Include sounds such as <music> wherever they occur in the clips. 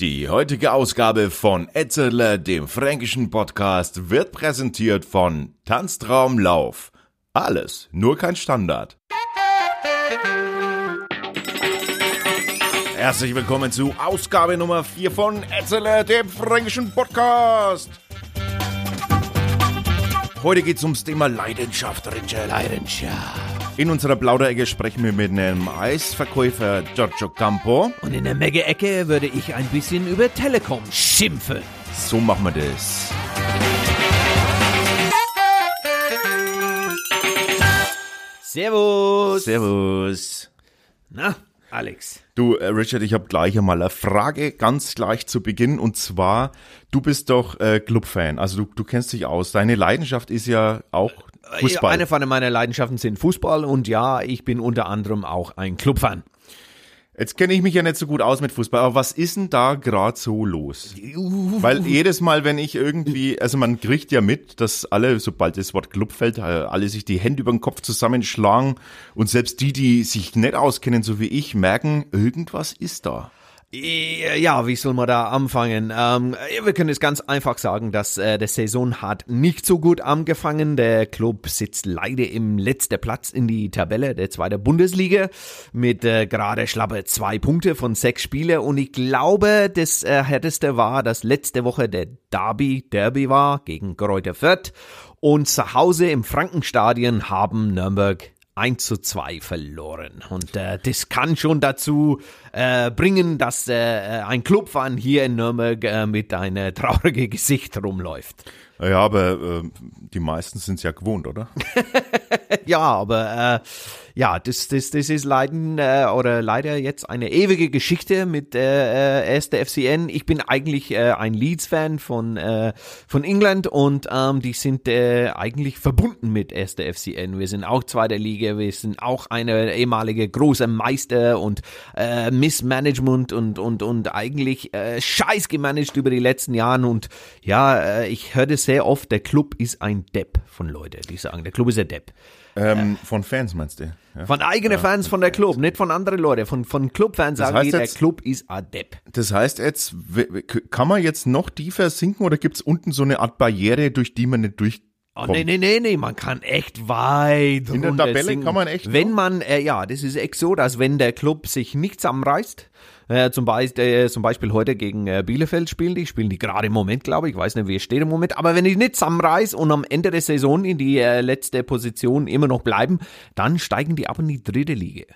Die heutige Ausgabe von Etzerle, dem fränkischen Podcast, wird präsentiert von Tanztraumlauf. Alles, nur kein Standard. Herzlich willkommen zu Ausgabe Nummer 4 von Etzerle, dem fränkischen Podcast. Heute geht's ums Thema Leidenschaft, Richard. Leidenschaft. In unserer Plauderecke sprechen wir mit einem Eisverkäufer Giorgio Campo. Und in der Mega-Ecke würde ich ein bisschen über Telekom schimpfen. So machen wir das. Servus. Servus. Na, Alex. Du, äh, Richard, ich habe gleich einmal eine Frage ganz gleich zu Beginn. Und zwar, du bist doch äh, Clubfan, also du, du kennst dich aus. Deine Leidenschaft ist ja auch Fußball. Eine von meiner Leidenschaften sind Fußball und ja, ich bin unter anderem auch ein Clubfan. Jetzt kenne ich mich ja nicht so gut aus mit Fußball, aber was ist denn da gerade so los? Weil jedes Mal, wenn ich irgendwie, also man kriegt ja mit, dass alle, sobald das Wort Club fällt, äh, alle sich die Hände über den Kopf zusammenschlagen und selbst die, die sich nicht auskennen, so wie ich, merken, irgendwas ist da. Ja, wie soll man da anfangen? Ähm, wir können es ganz einfach sagen, dass äh, der Saison hat nicht so gut angefangen. Der Club sitzt leider im letzten Platz in die Tabelle der zweiten Bundesliga mit äh, gerade schlappe zwei Punkte von sechs Spiele. Und ich glaube, das äh, härteste war, dass letzte Woche der Derby, Derby war gegen Greuther Fürth. Und zu Hause im Frankenstadion haben Nürnberg 1 zu 2 verloren. Und äh, das kann schon dazu äh, bringen, dass äh, ein Clubfan hier in Nürnberg äh, mit einem traurigen Gesicht rumläuft. Ja, aber äh, die meisten sind es ja gewohnt, oder? <laughs> ja, aber äh, ja, das, das, das ist leiden, äh, oder leider jetzt eine ewige Geschichte mit äh, äh, 1. FCN. Ich bin eigentlich äh, ein Leeds-Fan von, äh, von England und ähm, die sind äh, eigentlich verbunden mit 1. FCN. Wir sind auch zweiter Liga, wir sind auch eine ehemalige große Meister und äh, Missmanagement und, und, und eigentlich äh, scheiß gemanagt über die letzten Jahre und ja, äh, ich das sehr oft, der Club ist ein Depp von Leuten, die sagen, der Club ist ein Depp. Ähm, von Fans meinst du? Ja. Von eigenen ja, Fans von der Club, nicht von anderen Leuten. Von, von Clubfans sagen die, der Club ist Depp. Das heißt jetzt, kann man jetzt noch tiefer sinken oder gibt's unten so eine Art Barriere, durch die man nicht durch Oh, nee, nee, nee, nee, man kann echt weit In der Tabelle singen. kann man echt. Wenn man, äh, ja, das ist echt so, dass wenn der Club sich nicht zusammenreißt, äh, zum, Beispiel, äh, zum Beispiel heute gegen äh, Bielefeld spielen die, spielen die gerade im Moment, glaube ich, ich weiß nicht, wie es steht im Moment, aber wenn die nicht zusammenreißen und am Ende der Saison in die äh, letzte Position immer noch bleiben, dann steigen die ab in die dritte Liga.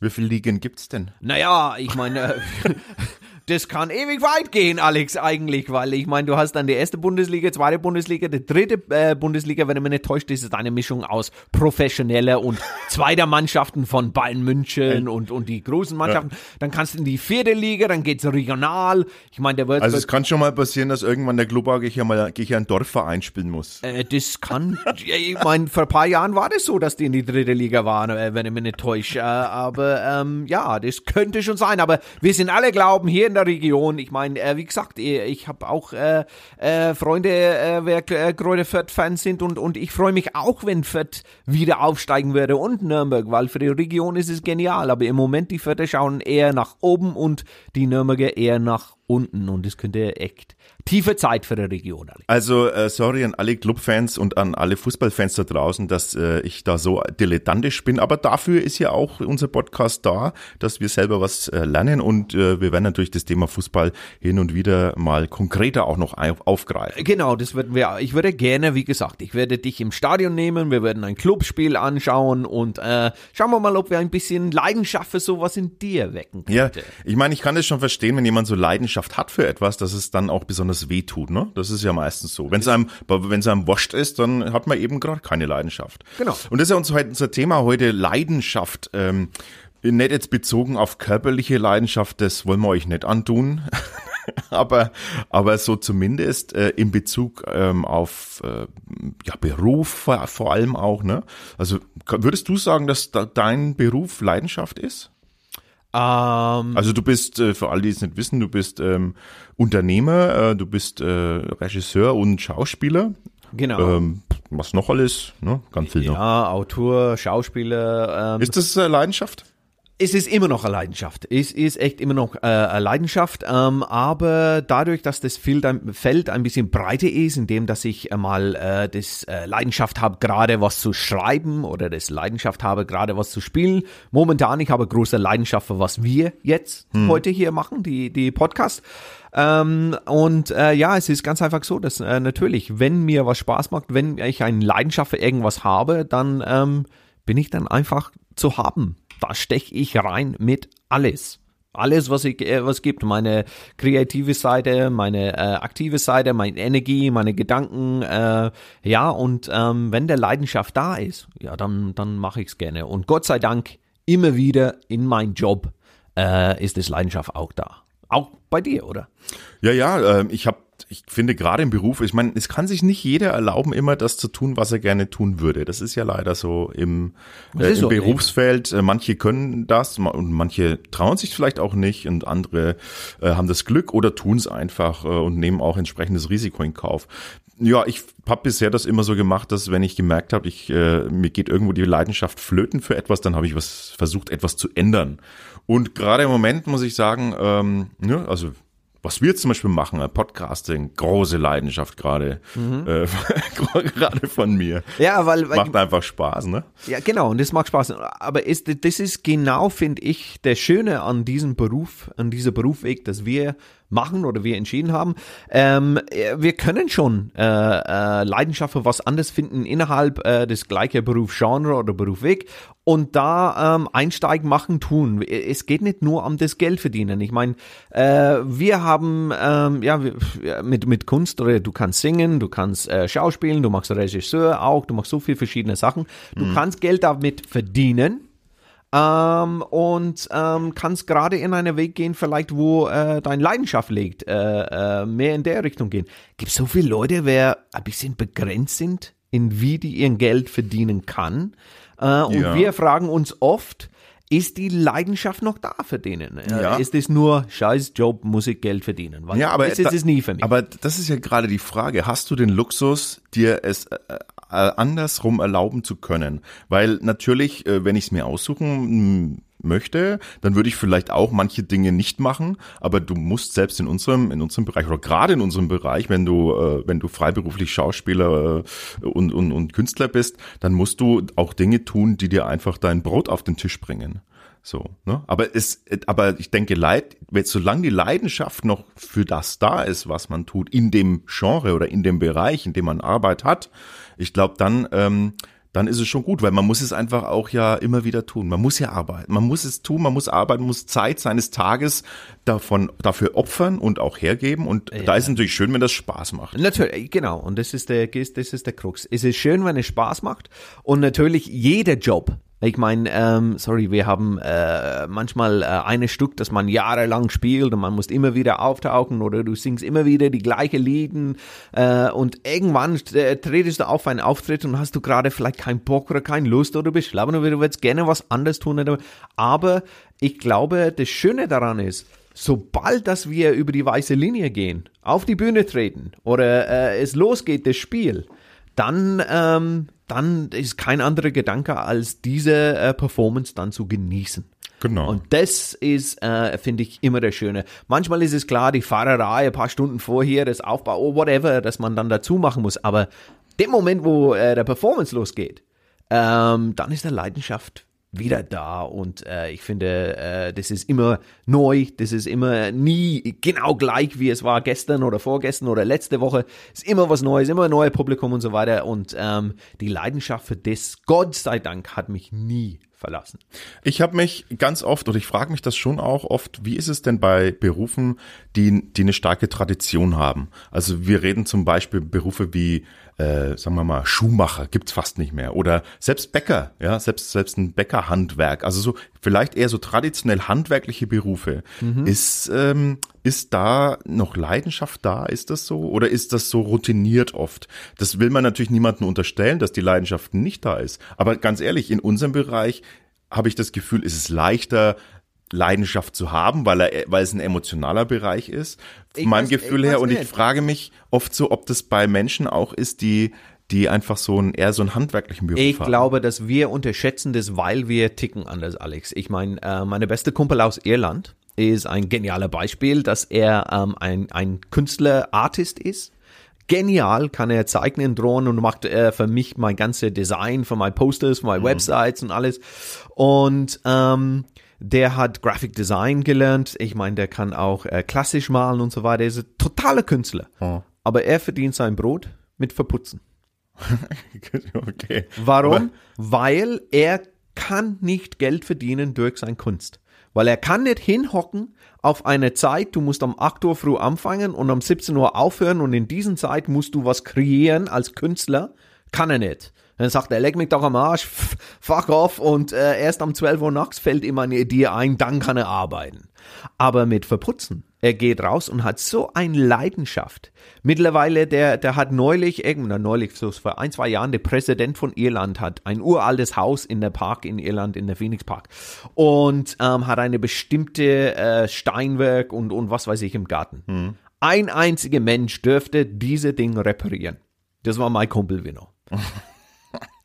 Wie viele Ligen gibt's denn? Naja, ich meine, <laughs> das kann ewig weit gehen, Alex, eigentlich, weil ich meine, du hast dann die erste Bundesliga, zweite Bundesliga, die dritte äh, Bundesliga, wenn ich mich nicht täuscht, ist es eine Mischung aus professioneller und <laughs> zweiter Mannschaften von Bayern München und, und die großen Mannschaften. Ja. Dann kannst du in die vierte Liga, dann geht's regional. Ich meine, der wird. Also es kann schon mal passieren, dass irgendwann der Club ich ja mal ich ja einen Dorfverein spielen muss. Äh, das kann, ich meine, vor ein paar Jahren war das so, dass die in die dritte Liga waren, äh, wenn ich mich nicht täusche. Äh, aber ähm, ja, das könnte schon sein. Aber wir sind alle glauben, hier in der Region. Ich meine, äh, wie gesagt, äh, ich habe auch äh, äh, Freunde, äh, wer äh, Kräuter Fürth-Fans sind und, und ich freue mich auch, wenn Fürth wieder aufsteigen würde und Nürnberg, weil für die Region ist es genial. Aber im Moment die Fürther schauen eher nach oben und die Nürnberger eher nach unten und es könnte echt tiefe Zeit für die Region. Also äh, sorry an alle Clubfans und an alle Fußballfans da draußen, dass äh, ich da so dilettantisch bin, aber dafür ist ja auch unser Podcast da, dass wir selber was äh, lernen und äh, wir werden natürlich das Thema Fußball hin und wieder mal konkreter auch noch aufgreifen. Genau, das würden wir. Ich würde gerne, wie gesagt, ich werde dich im Stadion nehmen, wir werden ein Clubspiel anschauen und äh, schauen wir mal, ob wir ein bisschen Leidenschaft für sowas in dir wecken könnte. Ja, ich meine, ich kann das schon verstehen, wenn jemand so Leidenschaft hat für etwas, dass es dann auch besonders das wehtut, ne? Das ist ja meistens so. Wenn es einem, wenn es einem wascht ist, dann hat man eben gerade keine Leidenschaft. Genau. Und das ist ja unser, unser Thema heute, Leidenschaft. Ähm, nicht jetzt bezogen auf körperliche Leidenschaft, das wollen wir euch nicht antun. <laughs> aber, aber so zumindest äh, in Bezug ähm, auf äh, ja, Beruf vor, vor allem auch. Ne? Also würdest du sagen, dass da dein Beruf Leidenschaft ist? Ähm, also du bist, äh, für alle, die es nicht wissen, du bist ähm, Unternehmer, äh, du bist äh, Regisseur und Schauspieler. Genau. Ähm, was noch alles, ne? Ganz viel ja, noch. Ja, Autor, Schauspieler. Ähm, ist das Leidenschaft? Es ist immer noch eine Leidenschaft. Es ist echt immer noch äh, eine Leidenschaft. Ähm, aber dadurch, dass das Feld ein, Feld ein bisschen breiter ist, indem dass ich mal äh, das äh, Leidenschaft habe, gerade was zu schreiben oder das Leidenschaft habe, gerade was zu spielen. Momentan, ich habe große Leidenschaft für was wir jetzt hm. heute hier machen, die, die Podcast. Ähm, und äh, ja, es ist ganz einfach so, dass äh, natürlich, wenn mir was Spaß macht, wenn ich eine Leidenschaft für irgendwas habe, dann ähm, bin ich dann einfach zu haben da steche ich rein mit alles. Alles, was ich, äh, was gibt, meine kreative Seite, meine äh, aktive Seite, meine Energie, meine Gedanken, äh, ja, und ähm, wenn der Leidenschaft da ist, ja, dann, dann mache ich es gerne. Und Gott sei Dank, immer wieder in meinem Job äh, ist das Leidenschaft auch da. Auch bei dir, oder? Ja, ja, äh, ich habe ich finde gerade im Beruf, ich meine, es kann sich nicht jeder erlauben, immer das zu tun, was er gerne tun würde. Das ist ja leider so im, äh, im so, Berufsfeld. Eben. Äh, manche können das und manche trauen sich vielleicht auch nicht und andere äh, haben das Glück oder tun es einfach äh, und nehmen auch entsprechendes Risiko in Kauf. Ja, ich habe bisher das immer so gemacht, dass wenn ich gemerkt habe, ich äh, mir geht irgendwo die Leidenschaft flöten für etwas, dann habe ich was versucht, etwas zu ändern. Und gerade im Moment muss ich sagen, ähm, ja, also was wir zum Beispiel machen, Podcasting, große Leidenschaft gerade, mhm. äh, <laughs> gerade von mir. Ja, weil, weil macht einfach Spaß, ne? Ja, genau, und das macht Spaß. Aber ist, das ist genau, finde ich, der Schöne an diesem Beruf, an dieser Berufweg, dass wir machen oder wir entschieden haben. Ähm, wir können schon äh, äh, Leidenschaft für was anderes finden innerhalb äh, des gleichen Berufsgenre oder Berufweg und da ähm, einsteigen, machen, tun. Es geht nicht nur um das Geld verdienen. Ich meine, äh, wir haben ähm, ja mit mit Kunst oder du kannst singen, du kannst äh, Schauspielen, du machst Regisseur auch, du machst so viele verschiedene Sachen. Du mhm. kannst Geld damit verdienen ähm, und ähm, kannst gerade in einen Weg gehen, vielleicht wo äh, deine Leidenschaft liegt, äh, äh, mehr in der Richtung gehen. Gibt so viele Leute, wer ein bisschen begrenzt sind, in wie die ihr Geld verdienen kann. Äh, und ja. wir fragen uns oft, ist die Leidenschaft noch da für denen? Äh, ja. Ist es nur scheiß Job, muss ich Geld verdienen? Weil ja, aber das ist es nie für mich. Aber das ist ja gerade die Frage. Hast du den Luxus, dir es äh, andersrum erlauben zu können. Weil natürlich, äh, wenn ich es mir aussuchen möchte, dann würde ich vielleicht auch manche Dinge nicht machen, aber du musst selbst in unserem in unserem Bereich oder gerade in unserem Bereich, wenn du äh, wenn du freiberuflich Schauspieler und, und und Künstler bist, dann musst du auch Dinge tun, die dir einfach dein Brot auf den Tisch bringen. So, ne? Aber es, aber ich denke, Leid, solange die Leidenschaft noch für das da ist, was man tut, in dem Genre oder in dem Bereich, in dem man Arbeit hat, ich glaube, dann, ähm, dann ist es schon gut, weil man muss es einfach auch ja immer wieder tun. Man muss ja arbeiten, man muss es tun, man muss arbeiten, muss Zeit seines Tages davon dafür opfern und auch hergeben. Und ja. da ist es natürlich schön, wenn das Spaß macht. Natürlich, genau. Und das ist der, das ist der Krux. Es ist schön, wenn es Spaß macht. Und natürlich jeder Job ich meine, ähm, sorry, wir haben äh, manchmal äh, eine Stück, das man jahrelang spielt und man muss immer wieder auftauchen oder du singst immer wieder die gleiche Lieden äh, und irgendwann äh, tretest du auf einen Auftritt und hast du gerade vielleicht keinen Bock oder keine Lust oder bist schlapp oder du würdest gerne was anderes tun. Aber ich glaube, das Schöne daran ist, sobald dass wir über die weiße Linie gehen, auf die Bühne treten oder äh, es losgeht, das Spiel, dann ähm, dann ist kein anderer Gedanke, als diese äh, Performance dann zu genießen. Genau. Und das ist, äh, finde ich, immer der Schöne. Manchmal ist es klar, die Fahrerei ein paar Stunden vorher, das Aufbau, oh, whatever, dass man dann dazu machen muss. Aber dem Moment, wo äh, der Performance losgeht, ähm, dann ist der Leidenschaft wieder da und äh, ich finde, äh, das ist immer neu, das ist immer nie genau gleich, wie es war gestern oder vorgestern oder letzte Woche. Es ist immer was Neues, immer ein neues Publikum und so weiter und ähm, die Leidenschaft für das, Gott sei Dank, hat mich nie verlassen. Ich habe mich ganz oft, oder ich frage mich das schon auch oft, wie ist es denn bei Berufen, die, die eine starke Tradition haben? Also wir reden zum Beispiel Berufe wie äh, sagen wir mal, Schuhmacher gibt's fast nicht mehr. Oder selbst Bäcker, ja, selbst, selbst ein Bäckerhandwerk. Also so, vielleicht eher so traditionell handwerkliche Berufe. Mhm. Ist, ähm, ist da noch Leidenschaft da? Ist das so? Oder ist das so routiniert oft? Das will man natürlich niemandem unterstellen, dass die Leidenschaft nicht da ist. Aber ganz ehrlich, in unserem Bereich habe ich das Gefühl, ist es leichter, Leidenschaft zu haben, weil er, weil es ein emotionaler Bereich ist, ich meinem weiß, Gefühl her. Und ich frage mich oft so, ob das bei Menschen auch ist, die die einfach so ein eher so einen handwerklichen Beruf Ich haben. glaube, dass wir unterschätzen das, weil wir ticken anders, Alex. Ich meine, äh, meine beste Kumpel aus Irland ist ein genialer Beispiel, dass er ähm, ein, ein Künstler, Artist ist. Genial, kann er zeichnen, drohen und macht äh, für mich mein ganze Design, für meine Posters, für meine Websites und alles. Und ähm, der hat Graphic Design gelernt. Ich meine, der kann auch äh, klassisch malen und so weiter. Er ist ein totaler Künstler. Aber er verdient sein Brot mit Verputzen. <laughs> okay. Warum? Weil er kann nicht Geld verdienen durch seine Kunst. Weil er kann nicht hinhocken auf eine Zeit, du musst um 8 Uhr früh anfangen und um 17 Uhr aufhören und in diesen Zeit musst du was kreieren als Künstler. Kann er nicht. Dann sagt er, leck mich doch am Arsch, fuck off und äh, erst um 12 Uhr nachts fällt ihm eine Idee ein, dann kann er arbeiten. Aber mit Verputzen, er geht raus und hat so eine Leidenschaft. Mittlerweile, der, der hat neulich, irgendwann neulich, so vor ein, zwei Jahren, der Präsident von Irland hat ein uraltes Haus in der Park in Irland, in der Phoenix Park und ähm, hat eine bestimmte äh, Steinwerk und, und was weiß ich im Garten. Ein einziger Mensch dürfte diese Dinge reparieren. Das war mein Kumpel Vino. <laughs>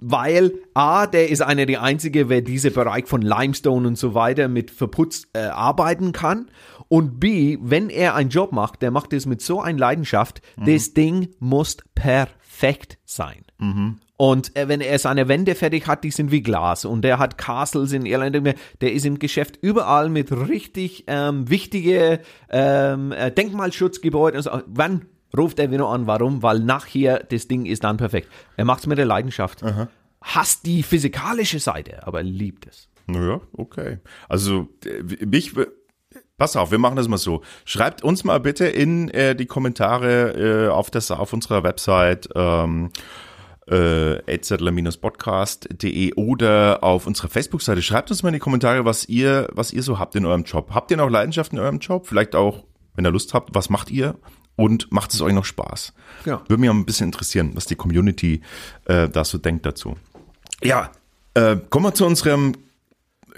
Weil A, der ist einer der einzige, wer diese Bereich von Limestone und so weiter mit Verputz äh, arbeiten kann. Und B, wenn er einen Job macht, der macht es mit so einer Leidenschaft, das Ding muss perfekt sein. Und äh, wenn er seine Wände fertig hat, die sind wie Glas. Und der hat Castles in Irland. Der ist im Geschäft überall mit richtig ähm, wichtige ähm, äh, Denkmalschutzgebäuden. Also, wann ruft er wieder an? Warum? Weil nachher das Ding ist dann perfekt. Er macht es mit der Leidenschaft. Hasst die physikalische Seite, aber liebt es. Naja, okay. Also äh, mich, pass auf, wir machen das mal so. Schreibt uns mal bitte in äh, die Kommentare äh, auf, das, auf unserer Website ähm, äh, podcast.de oder auf unserer Facebook-Seite. Schreibt uns mal in die Kommentare, was ihr, was ihr so habt in eurem Job. Habt ihr noch Leidenschaft in eurem Job? Vielleicht auch, wenn ihr Lust habt, was macht ihr? Und macht es euch noch Spaß? Ja. Würde mich auch ein bisschen interessieren, was die Community äh, da so denkt dazu. Ja, äh, kommen wir zu unserem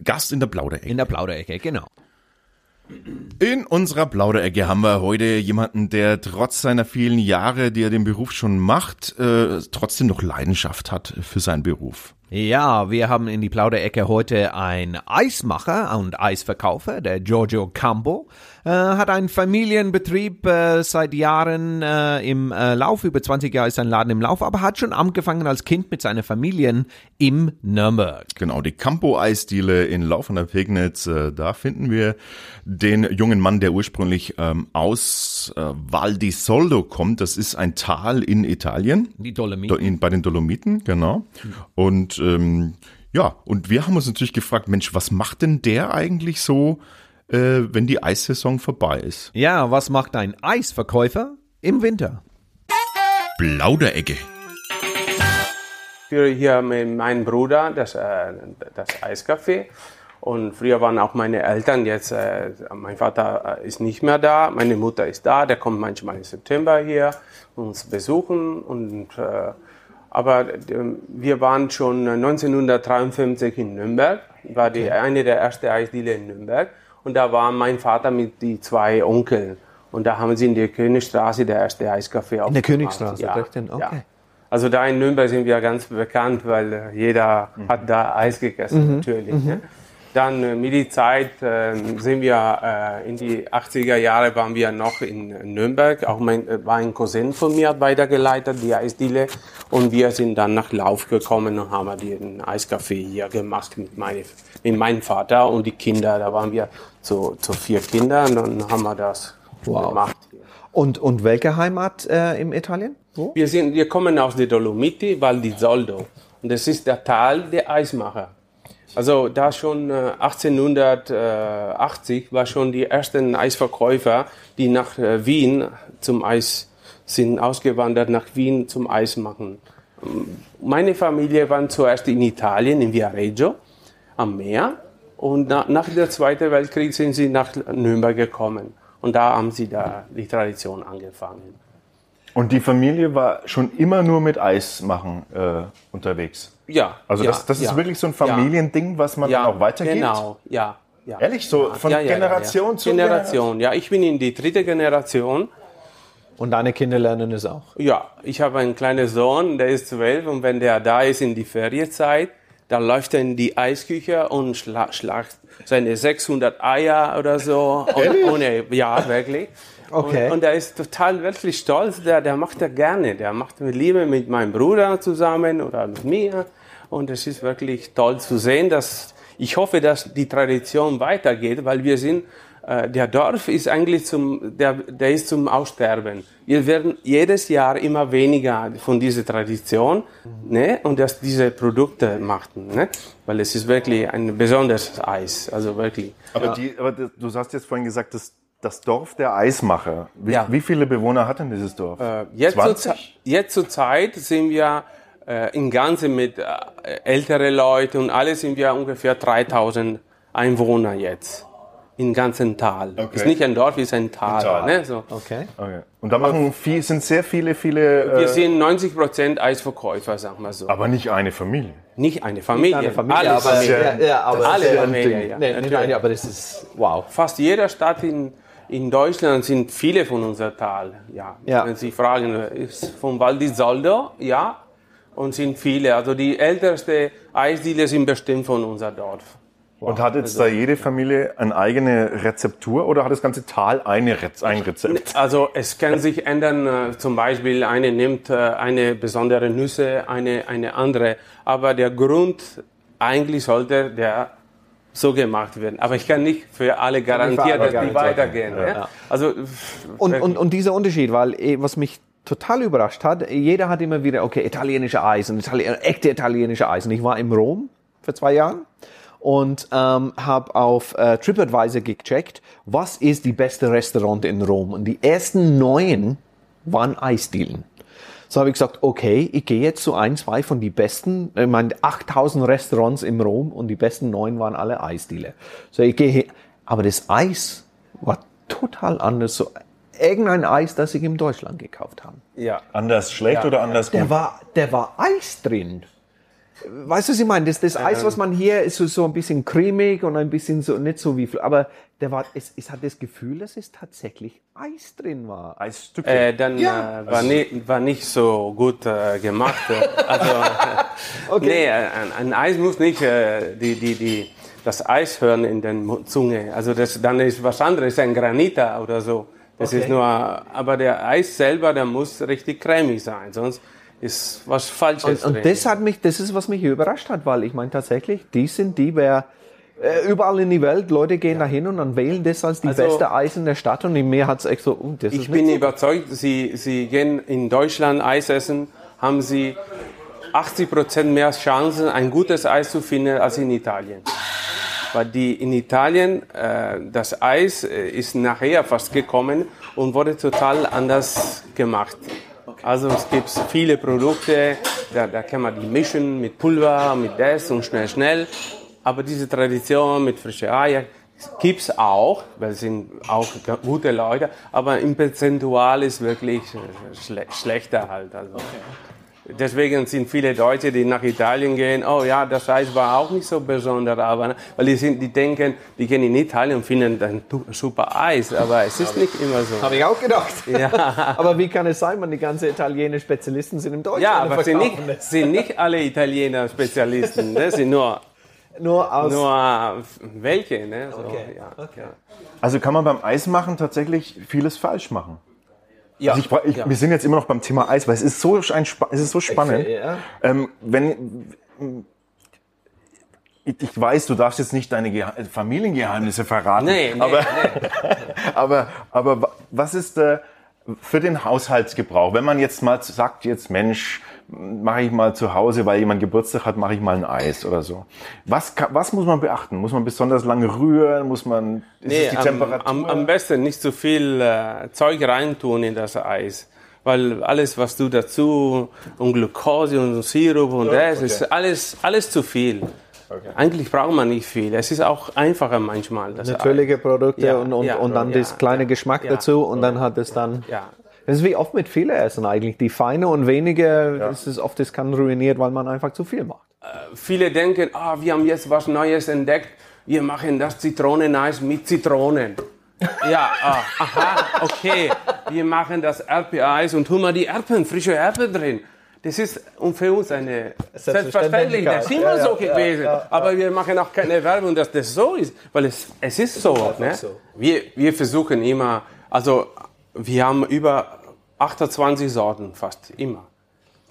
Gast in der Plauderecke. In der Plauderecke, genau. In unserer Plauderecke haben wir heute jemanden, der trotz seiner vielen Jahre, die er den Beruf schon macht, äh, trotzdem noch Leidenschaft hat für seinen Beruf. Ja, wir haben in die Plauderecke heute einen Eismacher und Eisverkäufer, der Giorgio Campo. Äh, hat einen Familienbetrieb äh, seit Jahren äh, im Lauf, über 20 Jahre ist sein Laden im Lauf, aber hat schon angefangen als Kind mit seiner Familie im Nürnberg. Genau, die Campo-Eisdiele in Lauf an der Pegnitz, da finden wir den jungen Mann, der ursprünglich ähm, aus äh, Val di Soldo kommt. Das ist ein Tal in Italien. Die Dolomiten. Do- in, bei den Dolomiten, genau. Und ähm, ja, und wir haben uns natürlich gefragt, Mensch, was macht denn der eigentlich so, äh, wenn die Eissaison vorbei ist? Ja, was macht ein Eisverkäufer im Winter? Plauderecke. führe hier mit meinem Bruder das, äh, das Eiscafé. Und früher waren auch meine Eltern, jetzt äh, mein Vater äh, ist nicht mehr da, meine Mutter ist da, der kommt manchmal im September hier uns besuchen. Und, äh, aber äh, wir waren schon 1953 in Nürnberg, war die, eine der ersten Eisdiele in Nürnberg. Und da war mein Vater mit die zwei Onkeln. Und da haben sie in der Königstraße der erste Eiscafé aufgemacht. Königstraße, ja, denn? Okay. Ja. Also da in Nürnberg sind wir ganz bekannt, weil äh, jeder hat da Eis gegessen, natürlich. Ne? Dann äh, mit der Zeit äh, sind wir äh, in die 80er Jahre waren wir noch in Nürnberg. Auch mein äh, war ein Cousin von mir hat weitergeleitet die Eisdiele und wir sind dann nach Lauf gekommen und haben den Eiscafé hier gemacht mit, meine, mit meinem Vater und die Kinder. Da waren wir zu, zu vier Kindern und dann haben wir das Wow. gemacht. Und, und welche Heimat äh, im Italien? Wo? Wir, sind, wir kommen aus der Dolomiti, Val di Zoldo. Und das ist der Tal der Eismacher. Also da schon äh, 1880 war schon die ersten Eisverkäufer, die nach äh, Wien zum Eis sind ausgewandert nach Wien zum Eis machen. Ähm, Meine Familie war zuerst in Italien, in Viareggio, am Meer. Und na, nach dem Zweiten Weltkrieg sind sie nach Nürnberg gekommen. Und da haben sie da die Tradition angefangen. Und die Familie war schon immer nur mit Eis machen äh, unterwegs. Ja. Also ja, das, das ja, ist wirklich so ein ja. Familiending, was man ja, dann auch weitergibt. Genau, ja. ja. Ehrlich, so von Generation zu Generation. Ja, ich bin in die dritte Generation. Und deine Kinder lernen es auch. Ja, ich habe einen kleinen Sohn, der ist zwölf und wenn der da ist in die Ferienzeit, dann läuft er in die Eisküche und schla schlagt seine 600 Eier oder so. Und, ohne, ja, wirklich. Okay. Und, und er ist total wirklich stolz, der, der macht er gerne. Der macht mit Liebe mit meinem Bruder zusammen oder mit mir. Und es ist wirklich toll zu sehen, dass ich hoffe, dass die Tradition weitergeht, weil wir sind äh, der Dorf ist eigentlich zum, der, der ist zum Aussterben. Wir werden jedes Jahr immer weniger von dieser Tradition, ne, und dass diese Produkte machten, ne, weil es ist wirklich ein besonderes Eis, also wirklich. Aber, die, aber du hast jetzt vorhin gesagt, das, das Dorf der Eismacher. Wie, Ja. wie viele Bewohner hat denn dieses Dorf? Äh, jetzt, zur, 20? Ze- jetzt zur Zeit sind wir äh, im Ganzen mit äh, ältere Leute und alle sind wir ungefähr 3000 Einwohner jetzt. Im ganzen Tal. Okay. Ist nicht ein Dorf, ist ein Tal. Tal. Ne? So. Okay. Okay. Und da machen viel, sind sehr viele, viele, Wir äh, sind 90 Prozent Eisverkäufer, sagen wir so. aber nicht eine Familie. Nicht eine Familie. Deine Familie, aber, ja, ja, aber Alle Familie, ja. Nee, aber das ist wow. Fast jeder Stadt in, in Deutschland sind viele von unser Tal. Ja. Ja. Wenn Sie fragen, ist von Val di Zoldo? Ja. Und sind viele. Also die älteste Eisdiele sind bestimmt von unser Dorf. Und hat jetzt da jede Familie eine eigene Rezeptur oder hat das ganze Tal eine Rez ein Rezept? Also es kann <laughs> sich ändern, äh, zum Beispiel eine nimmt äh, eine besondere Nüsse, eine, eine andere. Aber der Grund eigentlich sollte der so gemacht werden. Aber ich kann nicht für alle garantieren, dass die weitergehen. Ja. Also, Und, und, und dieser Unterschied, weil eh, was mich total überrascht hat, jeder hat immer wieder, okay, italienische Eis und Itali echte italienische Eis. Und ich war in Rom vor zwei Jahren und ähm, habe auf äh, TripAdvisor gecheckt, was ist die beste Restaurant in Rom. Und die ersten neun waren Eisdielen. So habe ich gesagt, okay, ich gehe jetzt zu ein, zwei von die besten, ich meine 8000 Restaurants im Rom und die besten neun waren alle Eisdiele. So ich gehe hin, aber das Eis war total anders. So irgendein Eis, das ich in Deutschland gekauft habe. ja. Anders schlecht oder anders Der gut? war, der war Eis drin. Weißt du, was ich meine? Das, das Eis, was man hier ist, so, so ein bisschen cremig und ein bisschen so, nicht so wie, aber der war, es, es hat das Gefühl, dass es tatsächlich Eis drin war. Eisstücke. Äh, dann Ja. äh, war, nie, war nicht so gut äh, gemacht. Also, <laughs> Okay. nee, ein, ein Eis muss nicht äh, die, die, die, das Eis hören in der Mu- Zunge. Also das, dann ist was anderes, ein Granita oder so. Das Okay. ist nur, aber der Eis selber, der muss richtig cremig sein, sonst ist was Falsches Und, und das hat mich, das ist, was mich überrascht hat, weil ich meine tatsächlich, die sind die, wer äh, überall in die Welt, Leute gehen da hin und dann wählen das als die Also- beste Eis in der Stadt und in mir hat es echt so, uh, das Ich bin so. überzeugt, Sie, Sie gehen in Deutschland Eis essen, haben Sie 80 Prozent mehr Chancen, ein gutes Eis zu finden als in Italien. Weil die in Italien, äh, das Eis äh, ist nachher fast gekommen und wurde total anders gemacht. Also es gibt viele Produkte, da, da kann man die mischen mit Pulver, mit das und schnell, schnell. Aber diese Tradition mit frischen Eier gibt's auch, weil es sind auch gute Leute, aber im Prozentual ist wirklich äh, schle schlechter halt. Also. Deswegen sind viele Deutsche, die nach Italien gehen, oh ja, das Eis war auch nicht so besonders, aber, weil die, sind, die denken, die gehen in Italien und finden dann super Eis, aber es ist nicht immer so. Habe ich auch gedacht. Ja. <laughs> aber wie kann es sein, wenn die ganzen italienischen Spezialisten sind im Deutschland? Ja, aber sind verkaufen nicht, sind nicht alle Italiener Spezialisten, ne? sind nur, <laughs> Nur aus. nur welche. Ne? So, Okay, ja. okay. Also kann man beim Eismachen tatsächlich vieles falsch machen. Ja. Also ich, ich, ja. Wir sind jetzt immer noch beim Thema Eis, weil es ist so, ein, es ist so spannend. Ja. Ähm, wenn, ich, ich weiß, du darfst jetzt nicht deine Geha Familiengeheimnisse verraten. Nee, nee, aber, nee. <laughs> aber, aber wa- was ist äh, für den Haushaltsgebrauch? Wenn man jetzt mal sagt, jetzt Mensch, mache ich mal zu Hause, weil jemand Geburtstag hat, mache ich mal ein Eis oder so. Was, was muss man beachten? Muss man besonders lange rühren? Muss man, ist Nee, es die am, Temperatur? am, am besten nicht zu viel äh, Zeug reintun in das Eis. Weil alles, was du dazu und Glucose und Sirup und das, ist alles, alles zu viel. Eigentlich braucht man nicht viel. Es ist auch einfacher manchmal. Das Natürliche Produkte Ja, und, und, ja, und dann ja, das kleine ja, Geschmack ja. dazu und dann hat es dann. Ja. Das ist wie oft mit vielen Essen eigentlich. Die feine und wenige, das ist oft, das kann ruiniert, weil man einfach zu viel macht. Viele denken, ah, wir haben jetzt was Neues entdeckt. Wir machen das Zitroneneis mit Zitronen. <laughs> Ja, ah, aha, okay. Wir machen das Erdbeereis und tun mal die Erpen, frische Erpen drin. Das ist für uns eine selbstverständlich. Das ist immer Ja, so ja, gewesen. ja, ja. Aber wir machen auch keine Werbung, dass das so ist, weil es, es ist so. Ne? so. Wir, wir versuchen immer, also wir haben über 28 Sorten fast immer.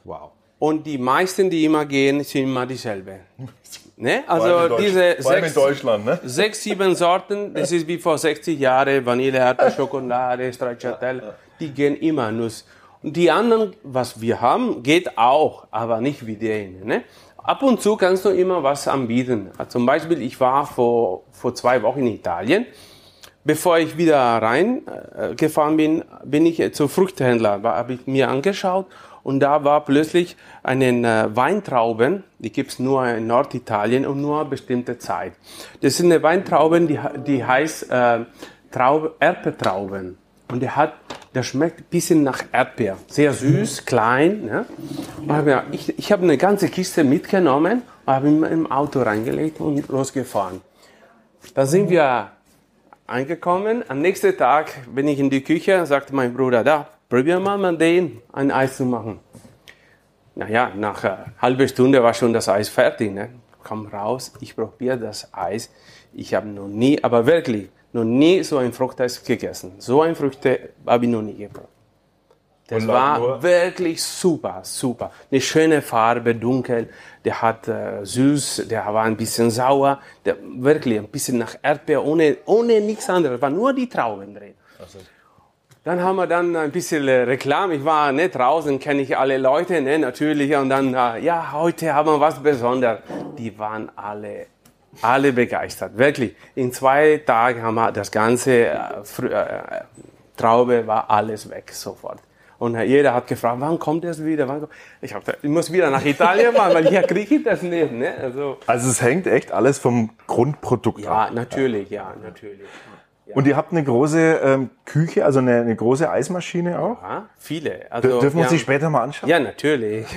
Wow. Und die meisten, die immer gehen, sind immer dieselbe. <laughs> Ne? Also diese sechs, ne? <laughs> sechs, sieben Sorten, das ist wie vor 60 Jahren, Vanille, Erdbeer, Schokolade, Stracciatella, die gehen immer Nuss. Und die anderen, was wir haben, geht auch, aber nicht wie denen. Ne? Ab und zu kannst du immer was anbieten. Zum Beispiel, ich war vor, vor zwei Wochen in Italien. Bevor ich wieder rein äh, gefahren bin, bin ich äh, zum Fruchthändler, habe ich mir angeschaut und da war plötzlich einen äh, Weintrauben, die gibt's nur in Norditalien und nur eine bestimmte Zeit. Das sind eine Weintrauben, die, die heißt äh, Traube, Erpetrauben und der hat, der schmeckt ein bisschen nach Erdbeer, sehr süß, klein. Ne? Hab ich ich habe eine ganze Kiste mitgenommen, habe ihn im Auto reingelegt und losgefahren. Da sind wir eingekommen. Am nächsten Tag bin ich in die Küche, sagte mein Bruder, da, probier mal mit denen ein Eis zu machen. Naja, nach einer halben Stunde war schon das Eis fertig. Ne? Komm raus, ich probiere das Eis. Ich habe noch nie, aber wirklich, noch nie so ein Fruchteis gegessen. So ein Früchte habe ich noch nie geprobt. Das war nur- wirklich super, super. Eine schöne Farbe, dunkel. Der hat äh, süß, der war ein bisschen sauer. Der, wirklich ein bisschen nach Erdbeer, ohne, ohne nichts anderes. War nur die Trauben drin. Dann haben wir dann ein bisschen äh, Reklame. Ich war ne, draußen, kenne ich alle Leute, ne, natürlich. Und dann, äh, ja, heute haben wir was Besonderes. Die waren alle, alle begeistert. Wirklich. In zwei Tagen haben wir das ganze äh, äh, Traube war alles weg sofort. Und jeder hat gefragt, wann kommt das wieder? Wann kommt? Ich, hab, gesagt, ich muss wieder nach Italien fahren, weil hier kriege ich das nicht. Ne? Also, Also es hängt echt alles vom Grundprodukt ja, ab. natürlich, ja, natürlich. Und ihr habt eine große ähm, Küche, also eine, eine große Eismaschine auch? Ja, viele. Also, dürfen wir uns ja, die später mal anschauen? Ja, natürlich. <laughs>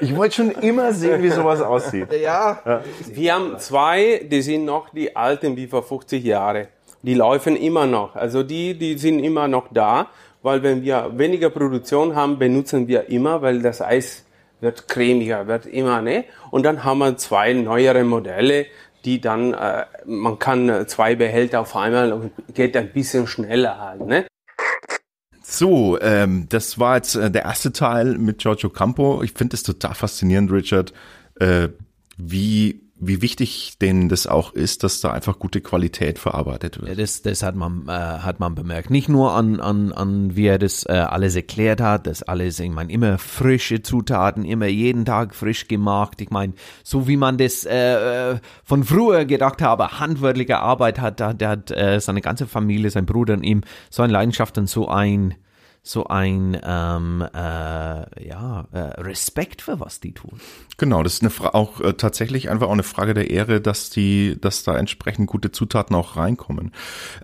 Ich wollte schon immer sehen, wie sowas aussieht. Ja, Wir haben zwei, die sind noch die alten wie vor 50 Jahren. Die laufen immer noch. Also die, die sind immer noch da, weil wenn wir weniger Produktion haben, benutzen wir immer, weil das Eis wird cremiger, wird immer, ne? Und dann haben wir zwei neuere Modelle, die dann, äh, man kann äh, zwei Behälter auf einmal und geht ein bisschen schneller halt, ne? So, ähm, das war jetzt äh, der erste Teil mit Giorgio Campo. Ich finde es total faszinierend, Richard, äh, wie, wie wichtig denen das auch ist, dass da einfach gute Qualität verarbeitet Ja, wird. Das, das hat man, äh, hat man bemerkt. Nicht nur an, an, an wie er das äh, alles erklärt hat, das alles, ich meine, immer frische Zutaten, immer jeden Tag frisch gemacht. Ich meine, so wie man das äh, äh, von früher gedacht habe, handwerkliche Arbeit hat, da, hat äh, seine ganze Familie, sein Bruder und ihm so eine Leidenschaft und so ein so ein ähm, äh, ja äh, Respekt für was die tun. Genau, das ist eine Fra auch äh, tatsächlich einfach auch eine Frage der Ehre, dass die, dass da entsprechend gute Zutaten auch reinkommen.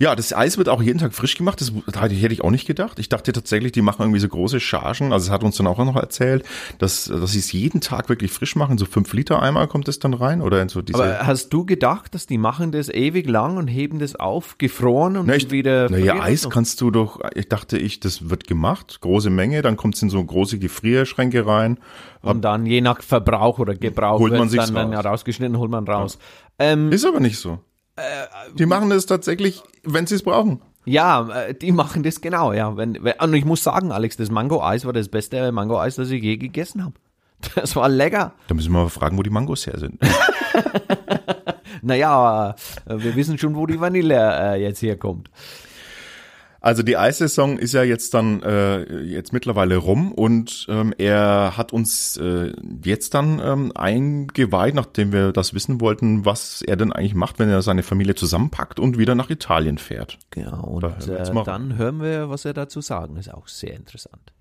Ja, das Eis wird auch jeden Tag frisch gemacht. Das hätte ich hätte ich auch nicht gedacht. Ich dachte tatsächlich, die machen irgendwie so große Chargen. Also es hat uns dann auch noch erzählt, dass, dass sie es jeden Tag wirklich frisch machen. So fünf Liter Eimer kommt es dann rein oder in so diese. Aber hast du gedacht, dass die machen das ewig lang und heben das auf, gefroren und Na, ich, wieder naja? Eis kannst du doch, ich dachte ich, das wird gemacht, große Menge, dann kommt es in so große Gefrierschränke rein. Und dann je nach Verbrauch oder Gebrauch Holt man dann, dann raus. rausgeschnitten, holt man raus. Ähm, Ist aber nicht so. Äh, Die machen das tatsächlich, wenn sie es brauchen. ja, äh, die machen das genau, ja. Wenn, wenn, und ich muss sagen, Alex, das Mango-Eis war das beste Mango-Eis, das ich je gegessen habe. <laughs> Das war lecker. Da müssen wir mal fragen, wo die Mangos her sind. <laughs> Naja, äh, wir wissen schon, wo die Vanille äh, jetzt herkommt. Also die Eissaison ist ja jetzt dann äh, jetzt mittlerweile rum und ähm, er hat uns äh, jetzt dann ähm, eingeweiht, nachdem wir das wissen wollten, was er denn eigentlich macht, wenn er seine Familie zusammenpackt und wieder nach Italien fährt. Genau, und Da hören äh, dann hören wir, was er dazu sagen. Ist auch sehr interessant.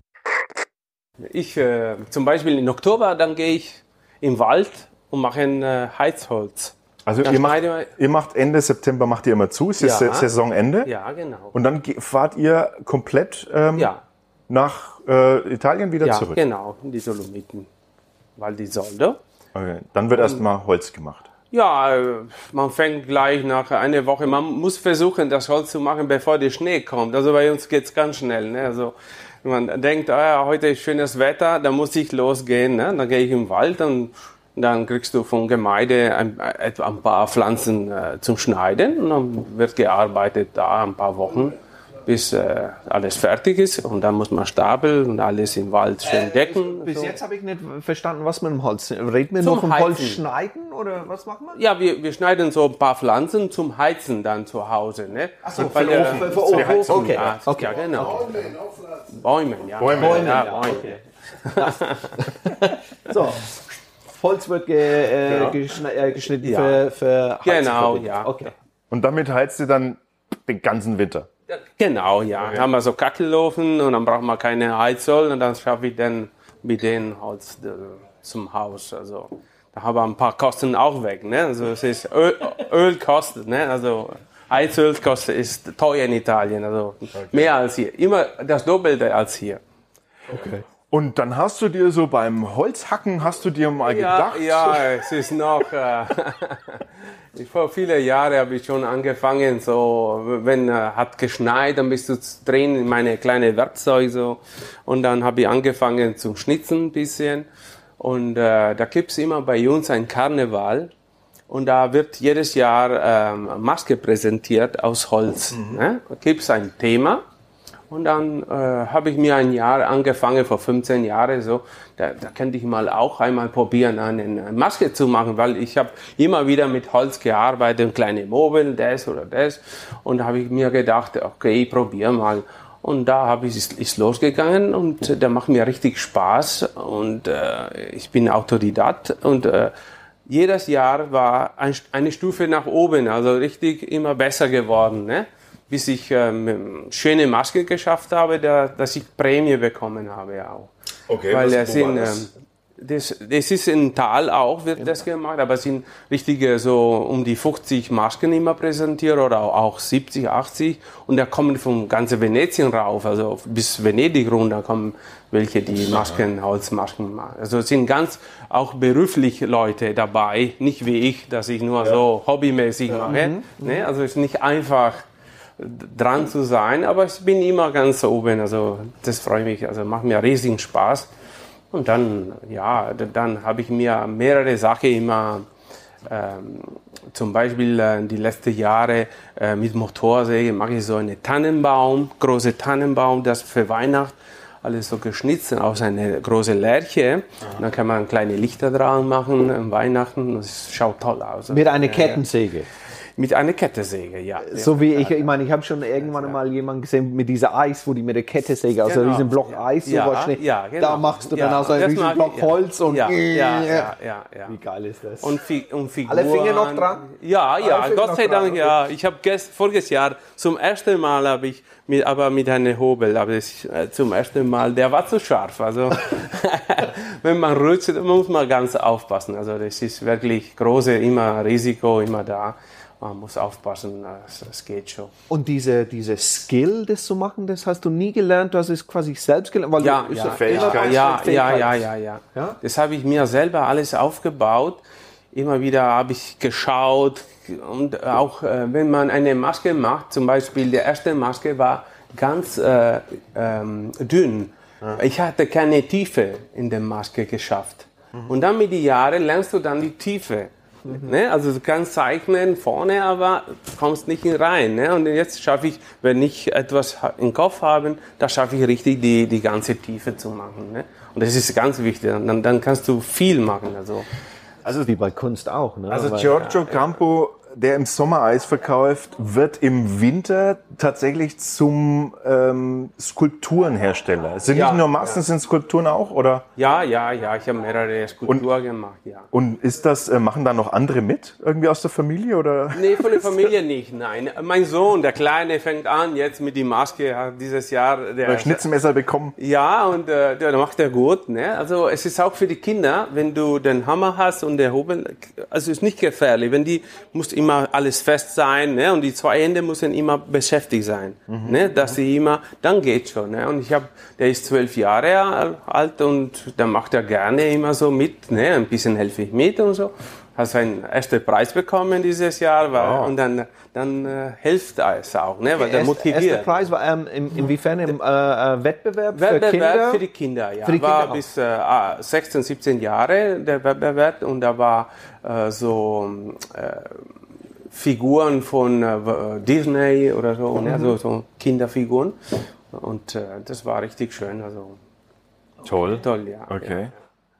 Ich äh, zum Beispiel im Oktober, dann gehe ich im Wald und mache ein äh, Heizholz. Also ihr macht, ihr macht Ende September macht ihr immer zu, es ist Ja. Saisonende Ja, genau. und dann fahrt ihr komplett ähm, ja, nach äh, Italien wieder ja zurück. genau, in die Dolomiten. Val di Soldo. Okay. Dann wird erstmal Holz gemacht. Ja, äh, man fängt gleich nach einer Woche. Man muss versuchen, das Holz zu machen, bevor der Schnee kommt. Also bei uns geht's ganz schnell. Ne? Also man denkt, ah, ja, heute ist schönes Wetter, da muss ich losgehen. Ne? Dann gehe ich im Wald und dann kriegst du von Gemeinde ein, ein paar Pflanzen äh, zum Schneiden und dann wird gearbeitet da ein paar Wochen bis äh, alles fertig ist und dann muss man stapeln und alles im Wald schön decken. Äh, bis so. jetzt habe ich nicht verstanden, was man im Holz. Reden wir Zum nur vom Holz Heizen. schneiden oder was machen wir? Ja, wir, wir schneiden so ein paar Pflanzen zum Heizen dann zu Hause. Ne? Ach so, Weil für der- Ofen, für für Ofen. Heizung, Okay, Ja, okay. ja, genau. Bäume, ja. Bäume, ja, ja, Bäume. <laughs> So. Holz wird ge, äh, geschne äh, geschnitten Ja. für, für Genau, Heizverbindung. ja. Okay. Und damit heizt ihr dann den ganzen Winter. Genau, ja. Dann haben wir so Kackelofen und dann braucht man keine Heizöl und dann schaffe ich dann mit denen Holz äh, zum Haus. Also da haben wir ein paar Kosten auch weg. Ne? Also es ist Öl, Öl kostet, ne? also Heizöl kostet ist teuer in Italien, also mehr als hier, immer das Doppelte als hier. Und dann hast du dir so beim Holzhacken, hast du dir mal Ja, gedacht, ja, es ist noch. Äh, <laughs> vor vielen Jahren habe ich schon angefangen, so, wenn äh, hat geschneit, dann bist du drin in meine kleine Werkzeuge so. Und dann habe ich angefangen zum Schnitzen ein bisschen. Und äh, da gibt's immer bei uns ein Karneval. Und da wird jedes Jahr ähm, Maske präsentiert aus Holz. Ne? Da gibt's ein Thema. Und dann äh, habe ich mir ein Jahr angefangen, vor 15 Jahren so, da, da könnte ich mal auch einmal probieren, eine Maske zu machen, weil ich habe immer wieder mit Holz gearbeitet, kleine Mobile, das oder das. Und da habe ich mir gedacht, okay, ich probiere mal. Und da habe ich ist, ist losgegangen und äh, da macht mir richtig Spaß und äh, ich bin Autodidakt und äh, jedes Jahr war ein, eine Stufe nach oben, also richtig immer besser geworden, ne? Bis ich ähm, schöne Maske geschafft habe, da, dass ich Prämie bekommen habe auch. Okay, Weil was- sind, das? ähm, das, das ist in Tal auch, wird das gemacht, aber es sind richtige so um die 50 Masken immer präsentiert oder auch 70, 80 und da kommen von ganz Venetien rauf, also bis Venedig runter kommen welche die Masken, Holzmasken machen. Also es sind ganz auch beruflich Leute dabei, nicht wie ich, dass ich nur so hobbymäßig mache. Ne? Also es ist nicht einfach dran zu sein, aber ich bin immer ganz oben, also das freut mich, also macht mir riesigen Spaß. Und dann, ja, dann habe ich mir mehrere Sachen immer, ähm, zum Beispiel äh, die letzten Jahre äh, mit Motorsäge mache ich so einen Tannenbaum, große Tannenbaum, das für Weihnachten alles so geschnitzt aus einer großen Lärche. Dann kann man kleine Lichter dran machen an Weihnachten. Das schaut toll aus. Mit einer. Kettensäge. Mit einer Kettensäge, ja. So wie ich, ich meine, ich habe schon irgendwann mal jemanden gesehen mit dieser Eis, wo die mit der Kettensäge, also Genau. riesen Block Eis, so Ja, was schnell. ja, genau. Da machst du dann Ja, auch so einen das riesen Block ja. Holz und ja, ja, ja, ja, ja. Wie geil ist das? Und, Fi und Figuren. Alle Finger noch dran? Ja, ja, Gott sei Dank, ja. Ich habe voriges Jahr zum ersten Mal habe ich mit, aber mit einem Hobel, aber das, äh, zum ersten Mal, der war zu scharf. Also <laughs> <laughs> wenn man rutscht, muss man ganz aufpassen. Also das ist wirklich große, immer Risiko, immer da. Man muss aufpassen, es, geht schon. Und diese, diese Skill, das zu machen, das hast du nie gelernt, du hast es quasi selbst gelernt, weil Ja, ja, Fähigkeit. Ja, ja, ja, ja, ja, Ja? Das habe ich mir selber alles aufgebaut. Immer wieder habe ich geschaut und auch äh, wenn man eine Maske macht, zum Beispiel die erste Maske war ganz äh, ähm, dünn. Ich hatte keine Tiefe in der Maske geschafft. Und dann mit den Jahren lernst du dann die Tiefe. Ne? Also du kannst zeichnen vorne, aber kommst nicht rein. Ne? Und jetzt schaffe ich, wenn ich etwas im Kopf habe, da schaffe ich richtig die, die ganze Tiefe zu machen. Ne? Und das ist ganz wichtig. Dann, dann kannst du viel machen. Also Also wie bei Kunst auch, ne? Also Weil- Giorgio Campo, der im Sommer Eis verkauft, wird im Winter tatsächlich zum ähm, Skulpturenhersteller. Sind Ja, nicht nur Masken, sind Skulpturen auch, oder? ja, ja, ja, ich habe mehrere Skulpturen gemacht. Ja. Und ist das, äh, machen da noch andere mit? Irgendwie aus der Familie, oder? Nee, von der <laughs> Familie nicht, nein. Mein Sohn, der Kleine, fängt an jetzt mit die Maske hat dieses Jahr. Der Oder Schnitzelmesser bekommen? Ja, und äh, der macht er gut. Ne? Also es ist auch für die Kinder, wenn du den Hammer hast und der Hobel, also ist nicht gefährlich. Wenn die muss immer alles fest sein, ne? und die zwei Hände müssen immer beschäftigt sein, ne? dass sie immer, dann geht schon. Ne? Und ich habe, der ist zwölf Jahre alt und da macht er gerne immer so mit, ne? ein bisschen helfe ich mit und so. hast einen ersten Preis bekommen dieses Jahr weil, Wow. und dann, dann äh, hilft es auch, ne? weil der Erst- Erster motiviert. Preis war ähm, in, inwiefern im äh, äh, Wettbewerb, für Wettbewerb Kinder? für die Kinder, ja. Für die war Kinder auch. bis äh, ah, 16, 17 Jahre der Wettbewerb und da war äh, so äh, Figuren von äh, Disney oder so, Mhm. ne? so, so Kinderfiguren. Und äh, das war richtig schön, also Toll. toll, ja. Okay.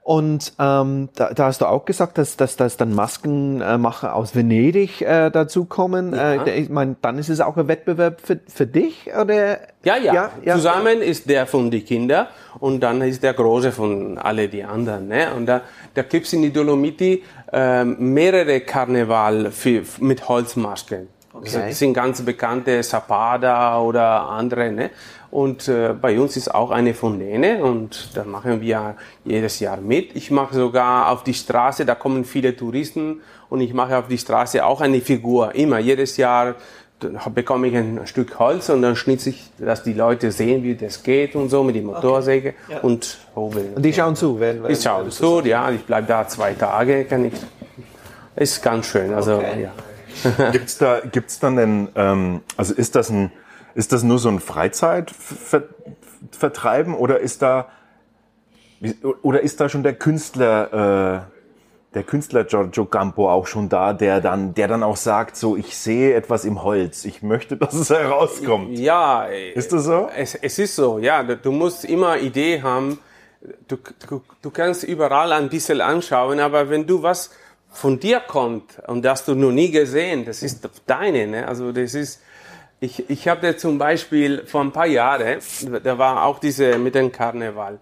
Und ähm, da, da hast du auch gesagt, dass, dass, dass dann Maskenmacher aus Venedig äh, dazukommen. Äh, der- ich meine, dann ist es auch ein Wettbewerb für, für dich? Oder? Ja, ja, Ja, ja. Zusammen ist der von die Kinder und dann ist der große von alle die anderen. Ne? Und da, da gibt es in die Dolomiti ähm, mehrere Karneval für, mit Holzmasken. Okay. Das sind ganz bekannte Zapada oder andere. Ne? Und äh, bei uns ist auch eine von denen und da machen wir jedes Jahr mit. Ich mache sogar auf die Straße, da kommen viele Touristen und ich mache auf die Straße auch eine Figur. Immer, jedes Jahr dann bekomme ich ein Stück Holz und dann schnitze ich, dass die Leute sehen, wie das geht und so mit der Motorsäge und hobeln. Und die schauen zu. Wenn, wenn, Ich schaue zu, ja, ich bleibe da zwei Tage, kann ich. Ist ganz schön, also Okay. ja. <laughs> Gibt's da, gibt's dann denn, ähm, also ist das ein, ist das nur so ein Freizeitvertreiben oder ist da, oder ist da schon der Künstler, äh, der Künstler Giorgio Campo auch schon da, der dann, der dann auch sagt, so, ich sehe etwas im Holz, ich möchte, <laughs> dass es herauskommt. Ja, Ist das so? Es, es ist so, ja. Du du musst immer Idee haben. Du, du, du kannst überall ein bisschen anschauen, aber wenn du was von dir kommt und das du noch nie gesehen, das ist deine. Ne? Also das ist, ich, ich habe zum Beispiel vor ein paar Jahren, da war auch diese mit dem Karneval.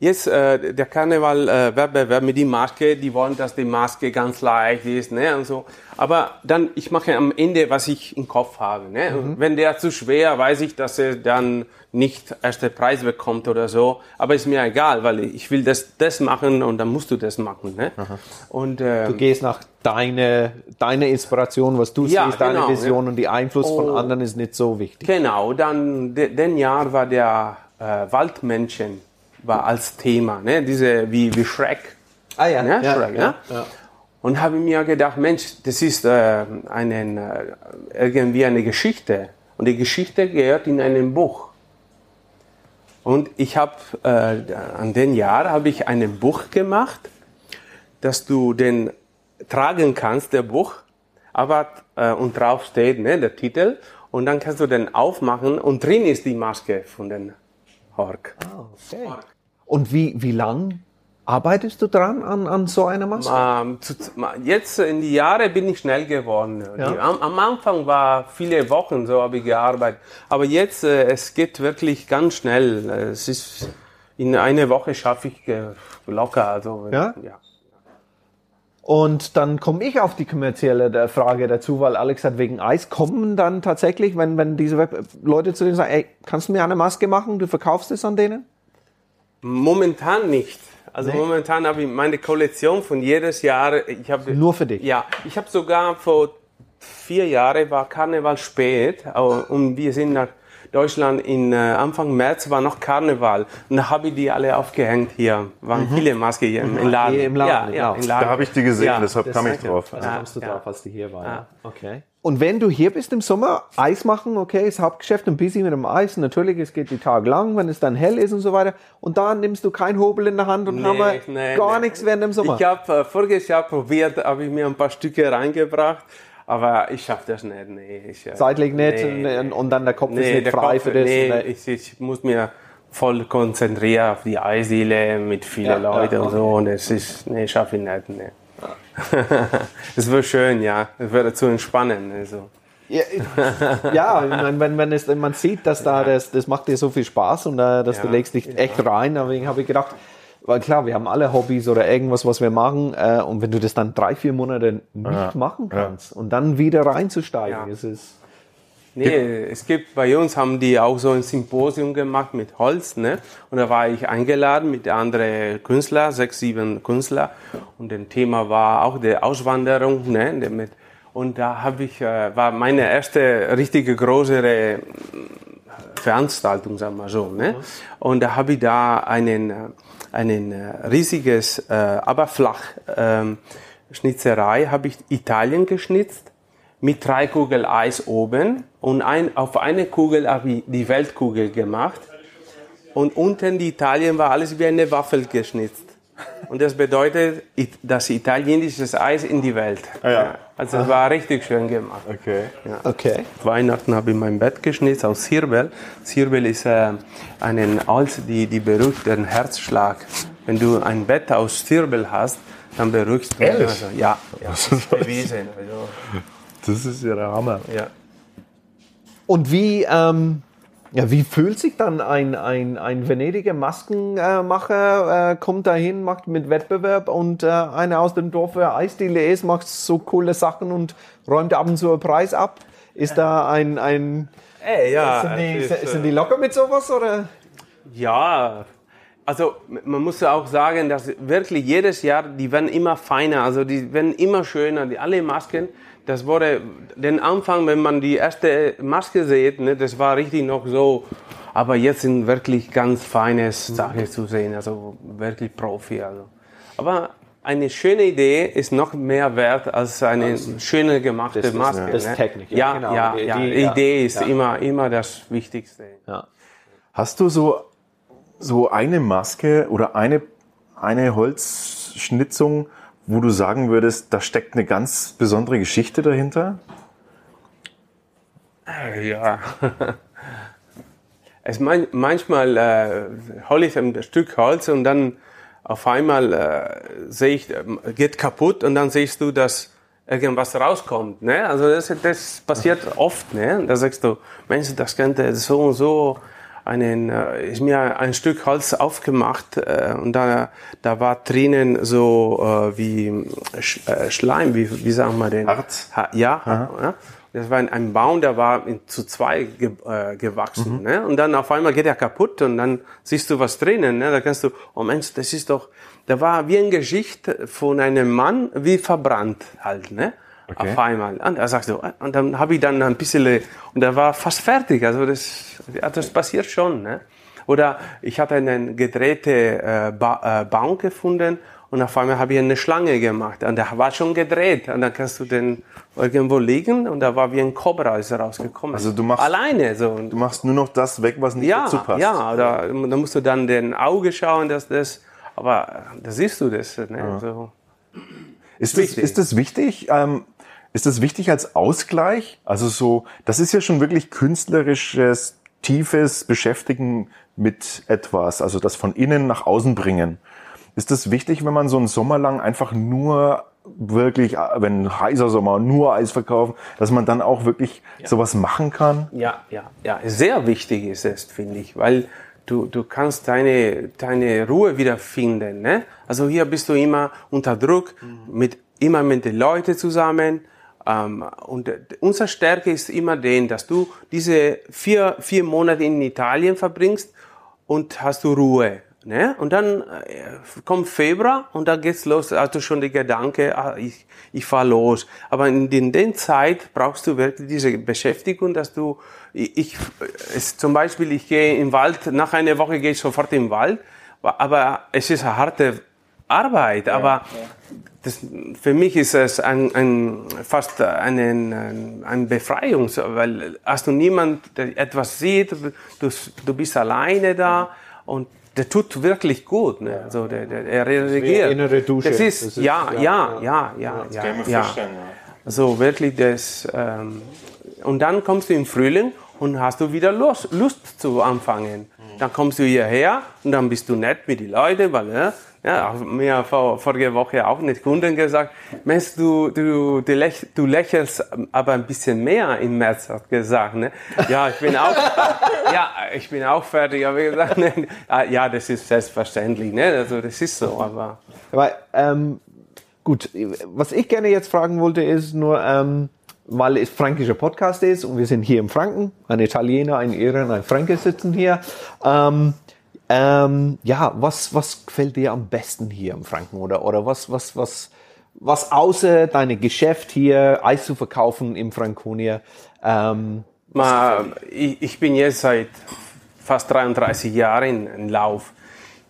Jetzt äh, der Karneval äh, mit die Maske, die wollen, dass die Maske ganz leicht ist, ne und so. Aber dann ich mache am Ende, was ich im Kopf habe, ne. Und Wenn der zu schwer, weiß ich, dass er dann nicht erste Preis bekommt oder so. Aber ist mir egal, weil ich will das das machen und dann musst du das machen, ne. Und ähm, du gehst nach deine, deine Inspiration, was du Ja, siehst, deine genau, Vision und die Einfluss von Oh. anderen ist nicht so wichtig. Genau, dann de, den Jahr war der äh, Waldmenschen war als Thema, ne? Diese wie wie Shrek. Ah ja, ne? ja, Shrek, ja, ne? ja. Und habe mir gedacht, Mensch, das ist äh, einen, äh, irgendwie eine Geschichte. Und die Geschichte gehört in einem Buch. Und ich habe äh, an den Jahr habe ich ein Buch gemacht, dass du den tragen kannst, der Buch, aber äh, und drauf steht ne, der Titel und dann kannst du den aufmachen und drin ist die Maske von den Hork. Okay. Und wie, wie lang arbeitest du dran an, an so einer Maske? Ähm, jetzt in die Jahre bin ich schnell geworden. Ja. Die, am, am Anfang war viele Wochen so habe ich gearbeitet, aber jetzt äh, es geht wirklich ganz schnell. Es ist in einer Woche schaffe ich äh, locker. Also Ja? ja. Und dann komme ich auf die kommerzielle der Frage dazu, weil Alex hat wegen Eis kommen dann tatsächlich, wenn, wenn diese Web Leute zu denen sagen, ey, kannst du mir eine Maske machen, du verkaufst es an denen? Momentan nicht. Also momentan habe ich meine Kollektion von jedes Jahr. Ich habe Nur für dich? Ja, ich habe sogar vor vier Jahren war Karneval spät und wir sind nach Deutschland in äh, Anfang März war noch Karneval und da habe ich die alle aufgehängt hier. Waren viele Masken hier im, im Laden. Hier im Laden, ja, ja, genau. im Laden. Da habe ich die gesehen, Ja, deshalb kam ich drauf. Also Ja, kommst du ja. drauf, als die hier waren. Ja. Okay. Und wenn du hier bist im Sommer, Eis machen, okay, ist Hauptgeschäft ein bisschen mit dem Eis. Natürlich, es geht die Tage lang, wenn es dann hell ist und so weiter. Und da nimmst du keinen Hobel in der Hand und haben wir gar nichts während dem Sommer. Ich habe äh, voriges Jahr probiert, habe ich mir ein paar Stücke reingebracht, aber ich schaffe das nicht. Nee, ich, äh, Zeitlich nicht nee. und, und dann der Kopf ist Nee, nicht der frei Kopf, für das. nee, äh, ich, ich muss mir voll konzentrieren auf die Eisdiele mit vielen Ja, Leuten ja, und so und es ist, nee, schaffe ich nicht, nee. <laughs> Es wird schön, ja, es wird zu entspannen, also. Ja, ja <laughs> wenn, wenn es, man sieht, dass da das, das macht dir so viel Spaß und äh, dass du Ja, legst dich echt rein, deswegen habe ich gedacht, weil klar, wir haben alle Hobbys oder irgendwas, was wir machen äh, und wenn du das dann drei, vier Monate nicht machen kannst und dann wieder reinzusteigen, Ja. ist es Nee, es gibt bei uns haben die auch so ein Symposium gemacht mit Holz, ne? Und da war ich eingeladen mit anderen Künstlern, sechs, sieben Künstler. Und das Thema war auch die Auswanderung, ne? Mit und da habe ich, äh, war meine erste richtige größere Veranstaltung, sagen wir so. Ne? Und da habe ich da einen, einen äh, riesiges, äh, aber flach ähm, Schnitzerei habe ich Italien geschnitzt mit drei Kugeln Eis oben und ein, auf eine Kugel habe ich die Weltkugel gemacht und unten die Italien war alles wie eine Waffel geschnitzt. Und das bedeutet, das italienisches Eis in die Welt. Ah, ja. Also es war richtig schön gemacht. Okay. Ja. Okay. Weihnachten habe ich mein Bett geschnitzt aus Zirbel. Zirbel ist äh, ein Holz, die, die beruhigt den Herzschlag. Wenn du ein Bett aus Zirbel hast, dann beruhigst du Ehrlich? Also, ja, ja, das ist bewiesen. Also, Das ist ja der Hammer. ja. Und wie, ähm, ja, wie fühlt sich dann ein, ein, ein Venediger Maskenmacher, äh, kommt dahin, macht mit Wettbewerb und äh, einer aus dem Dorf, der Eisdiele ist, macht so coole Sachen und räumt ab und zu einen Preis ab? Ist da ein, ein Ey, ja, sind, die, ist, sind die locker mit sowas oder? Ja, also man muss ja auch sagen, dass wirklich jedes Jahr, die werden immer feiner, also die werden immer schöner, die alle Masken. Das wurde den Anfang, wenn man die erste Maske sieht, ne, das war richtig noch so. Aber jetzt sind wirklich ganz feine Sachen zu sehen, also wirklich Profi. Also. Aber eine schöne Idee ist noch mehr wert als eine schöne gemachte das ist- Maske. das ist ne? Technik, ja, Ja, genau. ja, Die- ja. die- Die ja. Idee ist Ja. immer, immer das Wichtigste. Ja. Hast du so, so eine Maske oder eine, eine Holzschnitzung, wo du sagen würdest, da steckt eine ganz besondere Geschichte dahinter? Ja. <laughs> Es mein, manchmal äh, hole ich ein Stück Holz und dann auf einmal äh, sehe ich, ähm, geht kaputt und dann siehst du, dass irgendwas rauskommt. Ne? Also das, das passiert oft. Ne? Da sagst du, Mensch, das könnte so und so einen, äh, ist mir ein Stück Holz aufgemacht äh, und da, da war drinnen so äh, wie Sch, äh, Schleim, wie, wie sagen wir den? Harz? Ha, ja, ja. Das war ein- ein Baum, der war in, zu zwei ge, äh, gewachsen. Ne? Und dann auf einmal geht er kaputt und dann siehst du was drinnen. Ne? Da kannst du, oh Mensch, das ist doch, der war wie eine Geschichte von einem Mann, wie verbrannt halt. Ne? Okay. Auf einmal. Und da sagst du, äh, und dann habe ich dann ein bisschen, und der war fast fertig. Also das, ja, das passiert schon. Ne? Oder ich hatte einen gedrehten äh, ba äh, Baum gefunden und auf einmal habe ich eine Schlange gemacht und der war schon gedreht und dann kannst du den irgendwo liegen und da war wie ein Cobra ist er rausgekommen. Also du machst- alleine so. Du machst nur noch das weg, was nicht dazu ja, passt. ja, oder da musst du dann den Auge schauen, dass das, aber da siehst du das. Ne? So. Ist das, wichtig. ist das wichtig? Ähm, ist das wichtig als Ausgleich? Also so, das ist ja schon wirklich künstlerisches, tiefes Beschäftigen mit etwas, also das von innen nach außen bringen. Ist das wichtig, wenn man so einen Sommer lang einfach nur wirklich, äh, wenn heißer Sommer nur Eis verkaufen, dass man dann auch wirklich sowas machen kann? Ja, ja, ja. Sehr wichtig ist es, finde ich, weil du, du kannst deine, deine Ruhe wiederfinden. Ne? Also hier bist du immer unter Druck, mit, immer mit den Leuten zusammen. Ähm, und äh, unsere Stärke ist immer den, dass du diese vier, vier Monate in Italien verbringst und hast du Ruhe. Ne? Und dann äh, kommt Februar und dann geht's los, hast du schon die Gedanke, ah, ich, ich fahr los. Aber in den, den Zeit brauchst du wirklich diese Beschäftigung, dass du, ich, ich es, zum Beispiel, ich gehe im Wald, nach einer Woche gehe ich sofort im Wald, aber es ist eine harte Arbeit, aber das, für mich ist es ein, ein, fast ein, ein, Befreiung, weil hast du niemand, der etwas sieht, du, du bist alleine da und der tut wirklich gut. Ne? Also der, der, er reagiert. innere Dusche. Das ist, Das ist- ja, ja, ja, ja, ja, ja, ja. Also wirklich das. Ähm, und dann kommst du im Frühling und hast du wieder Lust, Lust zu anfangen. Dann kommst du hierher und dann bist du nett mit den Leuten, weil äh, ja, mir vor, vorige Woche auch mit Kunden gesagt, Mensch, du, du, du, läch, du lächelst aber ein bisschen mehr im März, hat gesagt. Ne? Ja, ich bin auch, <laughs> ja, ich bin auch fertig. Ich gesagt, ne, ah, ja, das ist selbstverständlich. Ne? Also das ist so, aber Aber ähm, gut, was ich gerne jetzt fragen wollte, ist nur, ähm, weil es fränkischer Podcast ist und wir sind hier im Franken, ein Italiener, ein Irer, und ein Franke sitzen hier. Ähm, ähm, ja, was, was gefällt dir am besten hier im Franken oder, oder was, was, was, was außer deinem Geschäft hier, Eis zu verkaufen im Franconia, ähm, Ma, ich, ich bin jetzt seit fast 33 Jahren in, Lauf.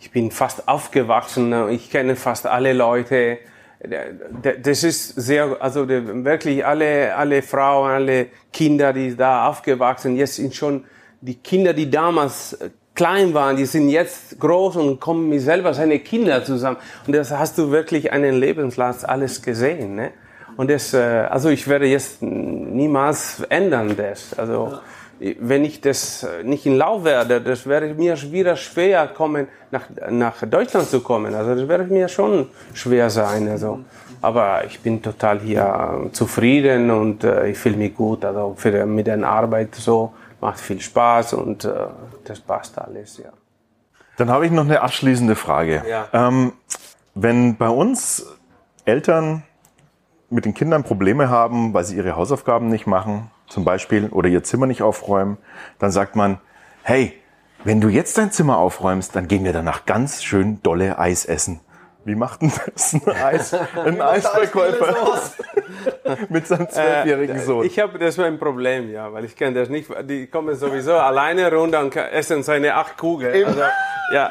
Ich bin fast aufgewachsen. Ich kenne fast alle Leute. das ist sehr, also wirklich alle, alle Frauen, alle Kinder, die da aufgewachsen, jetzt sind schon die Kinder, die damals klein waren, die sind jetzt groß und kommen mit selber seine Kinder zusammen. Und das hast du wirklich einen Lebenslast alles gesehen. Ne? Und das, äh, also ich werde jetzt niemals ändern das. Also wenn ich das nicht in Lauf werde, das wäre mir wieder schwer kommen, nach, nach Deutschland zu kommen. Also das wäre mir schon schwer sein. Also. Aber ich bin total hier zufrieden und äh, ich fühle mich gut. Also für, mit der Arbeit so macht viel Spaß und äh, das passt alles, ja. Dann habe ich noch eine abschließende Frage. Ja. Ähm, wenn bei uns Eltern mit den Kindern Probleme haben, weil sie ihre Hausaufgaben nicht machen, zum Beispiel, oder ihr Zimmer nicht aufräumen, dann sagt man, hey, wenn du jetzt dein Zimmer aufräumst, dann gehen wir danach ganz schön dolle Eis essen. Wie macht denn das ein, <laughs> Eis, ein Eisverkäufer <laughs> mit seinem zwölfjährigen äh, Sohn? Ich habe das mein Problem, ja, weil ich kenne das nicht. Die kommen sowieso alleine runter und essen seine acht Kugeln. Also, ja.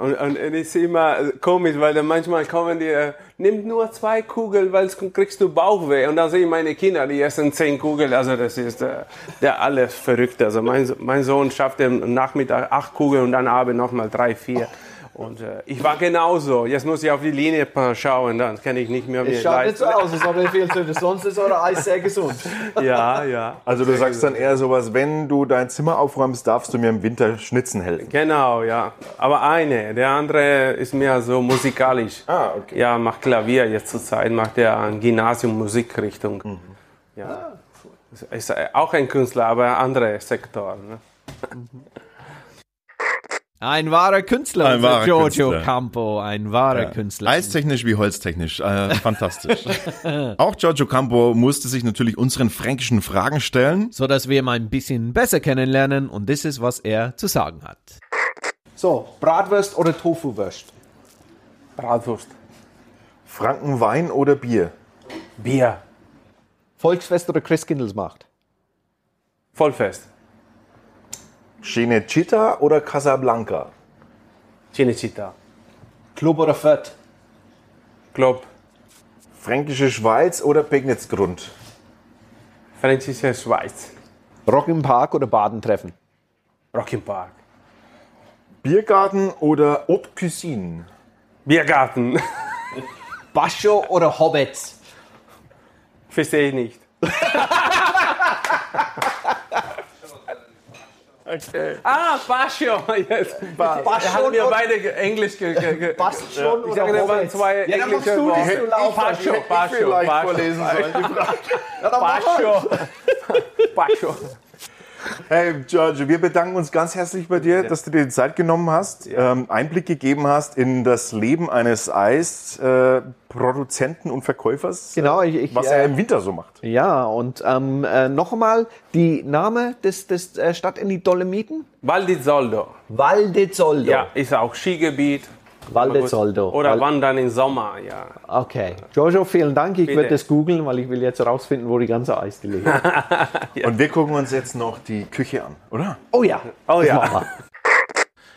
Und, und es ist immer komisch, weil dann manchmal kommen die, äh, nimm nur zwei Kugeln, weil sonst kriegst du Bauchweh. Und dann sehe ich meine Kinder, die essen zehn Kugeln. Also das ist äh, der alles verrückt. Also mein, mein Sohn schafft am Nachmittag acht Kugeln und dann abends nochmal drei, vier. Und äh, ich war genauso. Jetzt muss ich auf die Linie schauen, dann kann ich nicht mehr. Es schaut nicht so aus, als ob er viel zu Sonst ist euer Eis sehr gesund. <laughs> ja, ja. Also du sagst dann eher sowas, wenn du dein Zimmer aufräumst, darfst du mir im Winter schnitzen helfen. Genau, ja. Aber eine. Der andere ist mehr so musikalisch. Ah, okay. Ja, macht Klavier jetzt zur Zeit, macht er ein Gymnasium Musikrichtung. Mhm. Ja. Ah, cool. Ist auch ein Künstler, aber anderer Sektor. Ne? Mhm. Ein wahrer Künstler, ein wahrer Giorgio Künstler. Campo, ein wahrer ja. Künstler. Eistechnisch wie holztechnisch, äh, fantastisch. <laughs> Auch Giorgio Campo musste sich natürlich unseren fränkischen Fragen stellen. So dass wir ihn ein bisschen besser kennenlernen und das ist, was er zu sagen hat. So, Bratwurst oder Tofuwurst? Bratwurst. Frankenwein oder Bier? Bier. Volksfest oder Christkindlesmacht? Vollfest. Cinecittà oder Casablanca? Cinecittà. Club oder Fett? Club. Fränkische Schweiz oder Pegnitzgrund? Fränkische Schweiz. Rock im Park oder Badentreffen? Rock im Park. Biergarten oder Haute Cuisine? Biergarten. Bascho oder Hobbits? Verstehe ich nicht. <laughs> Okay. Ah, Bastion. Yes. Ba Bastion. Haben wir beide Englisch ge ge ge Bastion Ich sage, da waren zwei ja, englische Worte. Bastion. Bastion. Bastion. vorlesen sollen. Bastion. <laughs> Bastion. <laughs> Hey, Giorgio, wir bedanken uns ganz herzlich bei dir, ja. dass du dir die Zeit genommen hast, ja. ähm, Einblick gegeben hast in das Leben eines Eisproduzenten äh, und Verkäufers. Genau, ich, ich, was er äh, im Winter so macht. Ja, und ähm, äh, noch einmal die Name des, des äh, Stadt in die Dolomiten? Val di Zoldo. Val di Zoldo. Ja, ist auch Skigebiet. Waldezoldo. Oder Wald wandern im Sommer, ja. Okay. Jojo, vielen Dank. Ich werde das googeln, weil ich will jetzt herausfinden, wo die ganze Eisdiele ist. <laughs> ja. Und wir gucken uns jetzt noch die Küche an, oder? Oh ja. Oh ja.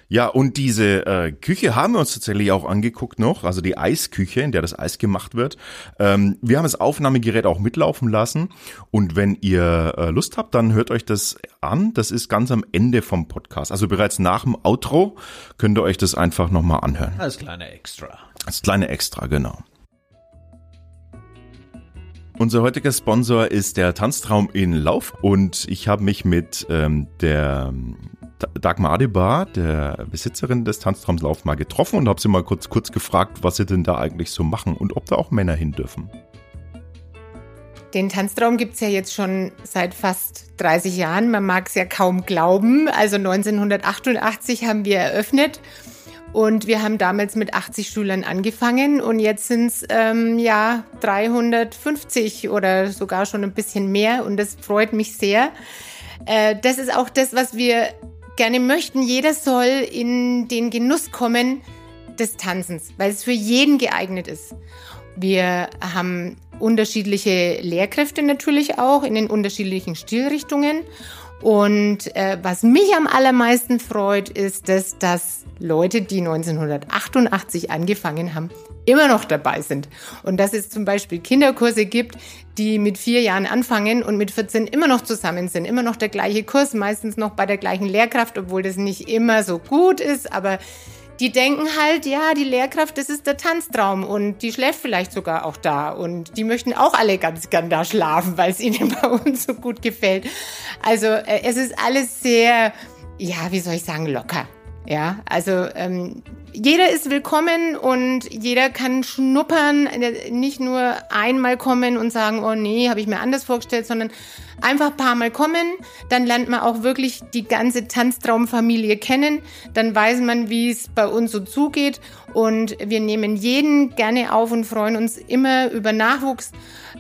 Ja, und diese äh, Küche haben wir uns tatsächlich auch angeguckt noch, also die Eisküche, in der das Eis gemacht wird. Ähm, wir haben das Aufnahmegerät auch mitlaufen lassen und wenn ihr äh, Lust habt, dann hört euch das an. Das ist ganz am Ende vom Podcast, also bereits nach dem Outro könnt ihr euch das einfach nochmal anhören. Als kleine Extra. Als kleine Extra, genau. Unser heutiger Sponsor ist der Tanztraum in Lauf und ich habe mich mit ähm, der Dagmar Adebar, der Besitzerin des Tanztraums Lauf, mal getroffen und habe sie mal kurz, kurz gefragt, was sie denn da eigentlich so machen und ob da auch Männer hin dürfen. Den Tanztraum gibt es ja jetzt schon seit fast 30 Jahren. Man mag es ja kaum glauben. Also 1988 haben wir eröffnet und wir haben damals mit 80 Schülern angefangen und jetzt sind es ähm, ja 350 oder sogar schon ein bisschen mehr und das freut mich sehr. Äh, das ist auch das, was wir gerne möchten. Jeder soll in den Genuss kommen des Tanzens, weil es für jeden geeignet ist. Wir haben unterschiedliche Lehrkräfte natürlich auch in den unterschiedlichen Stilrichtungen Und äh, was mich am allermeisten freut, ist, dass, dass Leute, die 1988 angefangen haben, immer noch dabei sind. Und dass es zum Beispiel Kinderkurse gibt, die mit vier Jahren anfangen und mit 14 immer noch zusammen sind. Immer noch der gleiche Kurs, meistens noch bei der gleichen Lehrkraft, obwohl das nicht immer so gut ist, aber die denken halt, ja, die Lehrkraft, das ist der Tanztraum und die schläft vielleicht sogar auch da und die möchten auch alle ganz gern da schlafen, weil es ihnen <laughs> bei uns so gut gefällt. Also äh, es ist alles sehr, ja, wie soll ich sagen, locker. Ja, also ähm, jeder ist willkommen und jeder kann schnuppern, nicht nur einmal kommen und sagen, oh nee, habe ich mir anders vorgestellt, sondern einfach ein paar Mal kommen, dann lernt man auch wirklich die ganze Tanztraumfamilie kennen, dann weiß man, wie es bei uns so zugeht. Und wir nehmen jeden gerne auf und freuen uns immer über Nachwuchs,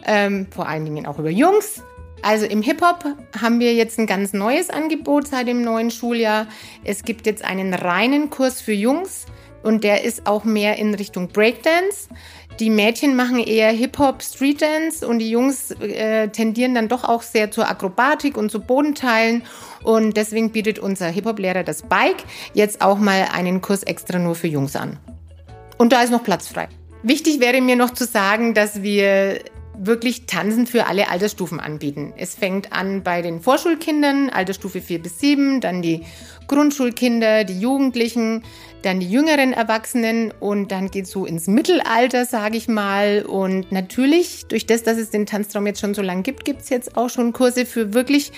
ähm, vor allen Dingen auch über Jungs also im Hip-Hop haben wir jetzt ein ganz neues Angebot seit dem neuen Schuljahr. Es gibt jetzt einen reinen Kurs für Jungs und der ist auch mehr in Richtung Breakdance. Die Mädchen machen eher Hip-Hop, Street-Dance und die Jungs äh, tendieren dann doch auch sehr zur Akrobatik und zu Bodenteilen. Und deswegen bietet unser Hip-Hop-Lehrer das Bike jetzt auch mal einen Kurs extra nur für Jungs an. Und da ist noch Platz frei. Wichtig wäre mir noch zu sagen, dass wir wirklich Tanzen für alle Altersstufen anbieten. Es fängt an bei den Vorschulkindern, Altersstufe 4 bis 7, dann die Grundschulkinder, die Jugendlichen, dann die jüngeren Erwachsenen und dann geht es so ins Mittelalter, sage ich mal. Und natürlich, durch das, dass es den Tanztraum jetzt schon so lange gibt, gibt es jetzt auch schon Kurse für wirklich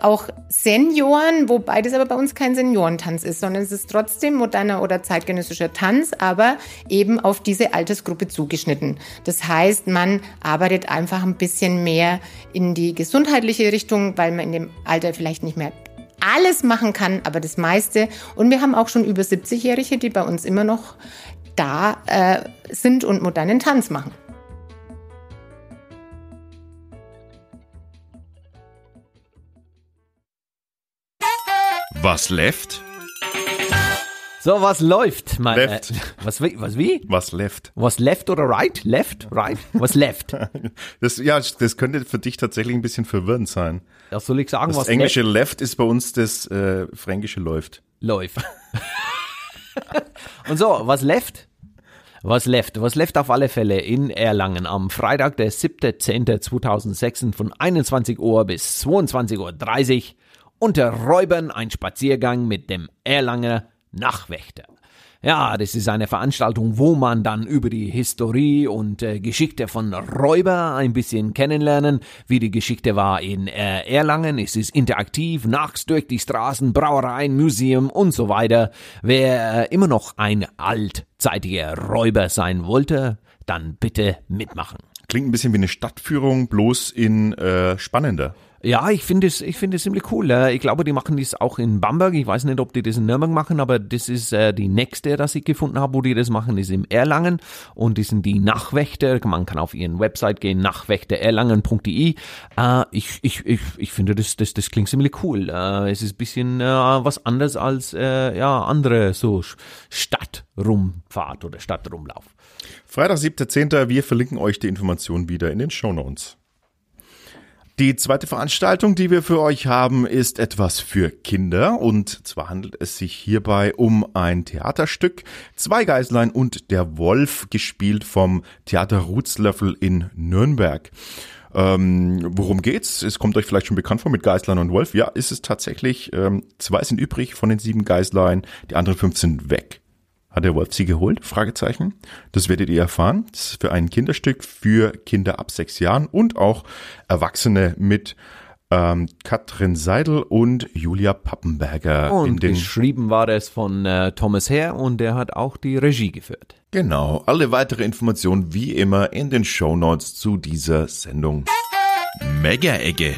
auch Senioren, wobei das aber bei uns kein Seniorentanz ist, sondern es ist trotzdem moderner oder zeitgenössischer Tanz, aber eben auf diese Altersgruppe zugeschnitten. Das heißt, man arbeitet einfach ein bisschen mehr in die gesundheitliche Richtung, weil man in dem Alter vielleicht nicht mehr alles machen kann, aber das meiste. Und wir haben auch schon über 70-Jährige, die bei uns immer noch da äh, sind und modernen Tanz machen. Was left? So, was läuft, mein Left. Äh, was, wie- was wie? Was left? Was left oder right? Left, right? Was left? <laughs> Das, ja, das könnte für dich tatsächlich ein bisschen verwirrend sein. Das soll ich sagen, Das was englische left ist bei uns das äh, fränkische läuft. läuft. Und so, was left? Was left? Was left auf alle Fälle in Erlangen am Freitag, der 7.10.2006 von 21 Uhr bis 22.30 Uhr unter Räubern ein Spaziergang mit dem Erlanger Nachtwächter. Ja, das ist eine Veranstaltung, wo man dann über die Historie und äh, Geschichte von Räuber ein bisschen kennenlernen, wie die Geschichte war in äh, Erlangen. Es ist interaktiv, nachts durch die Straßen, Brauereien, Museum und so weiter. Wer äh, immer noch ein altzeitiger Räuber sein wollte, dann bitte mitmachen. Klingt ein bisschen wie eine Stadtführung, bloß in äh, spannender. Ja, ich finde es, ich finde es ziemlich cool. Äh, Ich glaube, die machen das auch in Bamberg. Ich weiß nicht, ob die das in Nürnberg machen, aber das ist äh, die nächste, das ich gefunden habe, wo die das machen, ist im Erlangen und die sind die Nachwächter. Man kann auf ihren Website gehen, nachwächtererlangen.de. Äh, ich, ich, ich, ich finde, das, das, das klingt ziemlich cool. Äh, es ist bisschen äh, was anderes als äh, ja andere so Stadtrumfahrt oder Stadtrumlauf. Freitag, 7.10. Wir verlinken euch die Informationen wieder in den Shownotes. Die zweite Veranstaltung, die wir für euch haben, ist etwas für Kinder und zwar handelt es sich hierbei um ein Theaterstück Zwei Geißlein und der Wolf, gespielt vom Theater Rutzlöffel in Nürnberg. Ähm, worum geht's? Es kommt euch vielleicht schon bekannt vor mit Geißlein und Wolf. Ja, ist es tatsächlich. Ähm, zwei sind übrig von den sieben Geißlein, die anderen fünf sind weg. Hat der Wolf sie geholt? Fragezeichen. Das werdet ihr erfahren. Das ist für ein Kinderstück für Kinder ab sechs Jahren und auch Erwachsene mit ähm, Katrin Seidel und Julia Pappenberger in Und den geschrieben war es von äh, Thomas Herr und der hat auch die Regie geführt. Genau. Alle weitere Informationen wie immer in den Shownotes zu dieser Sendung. Mega-Ecke.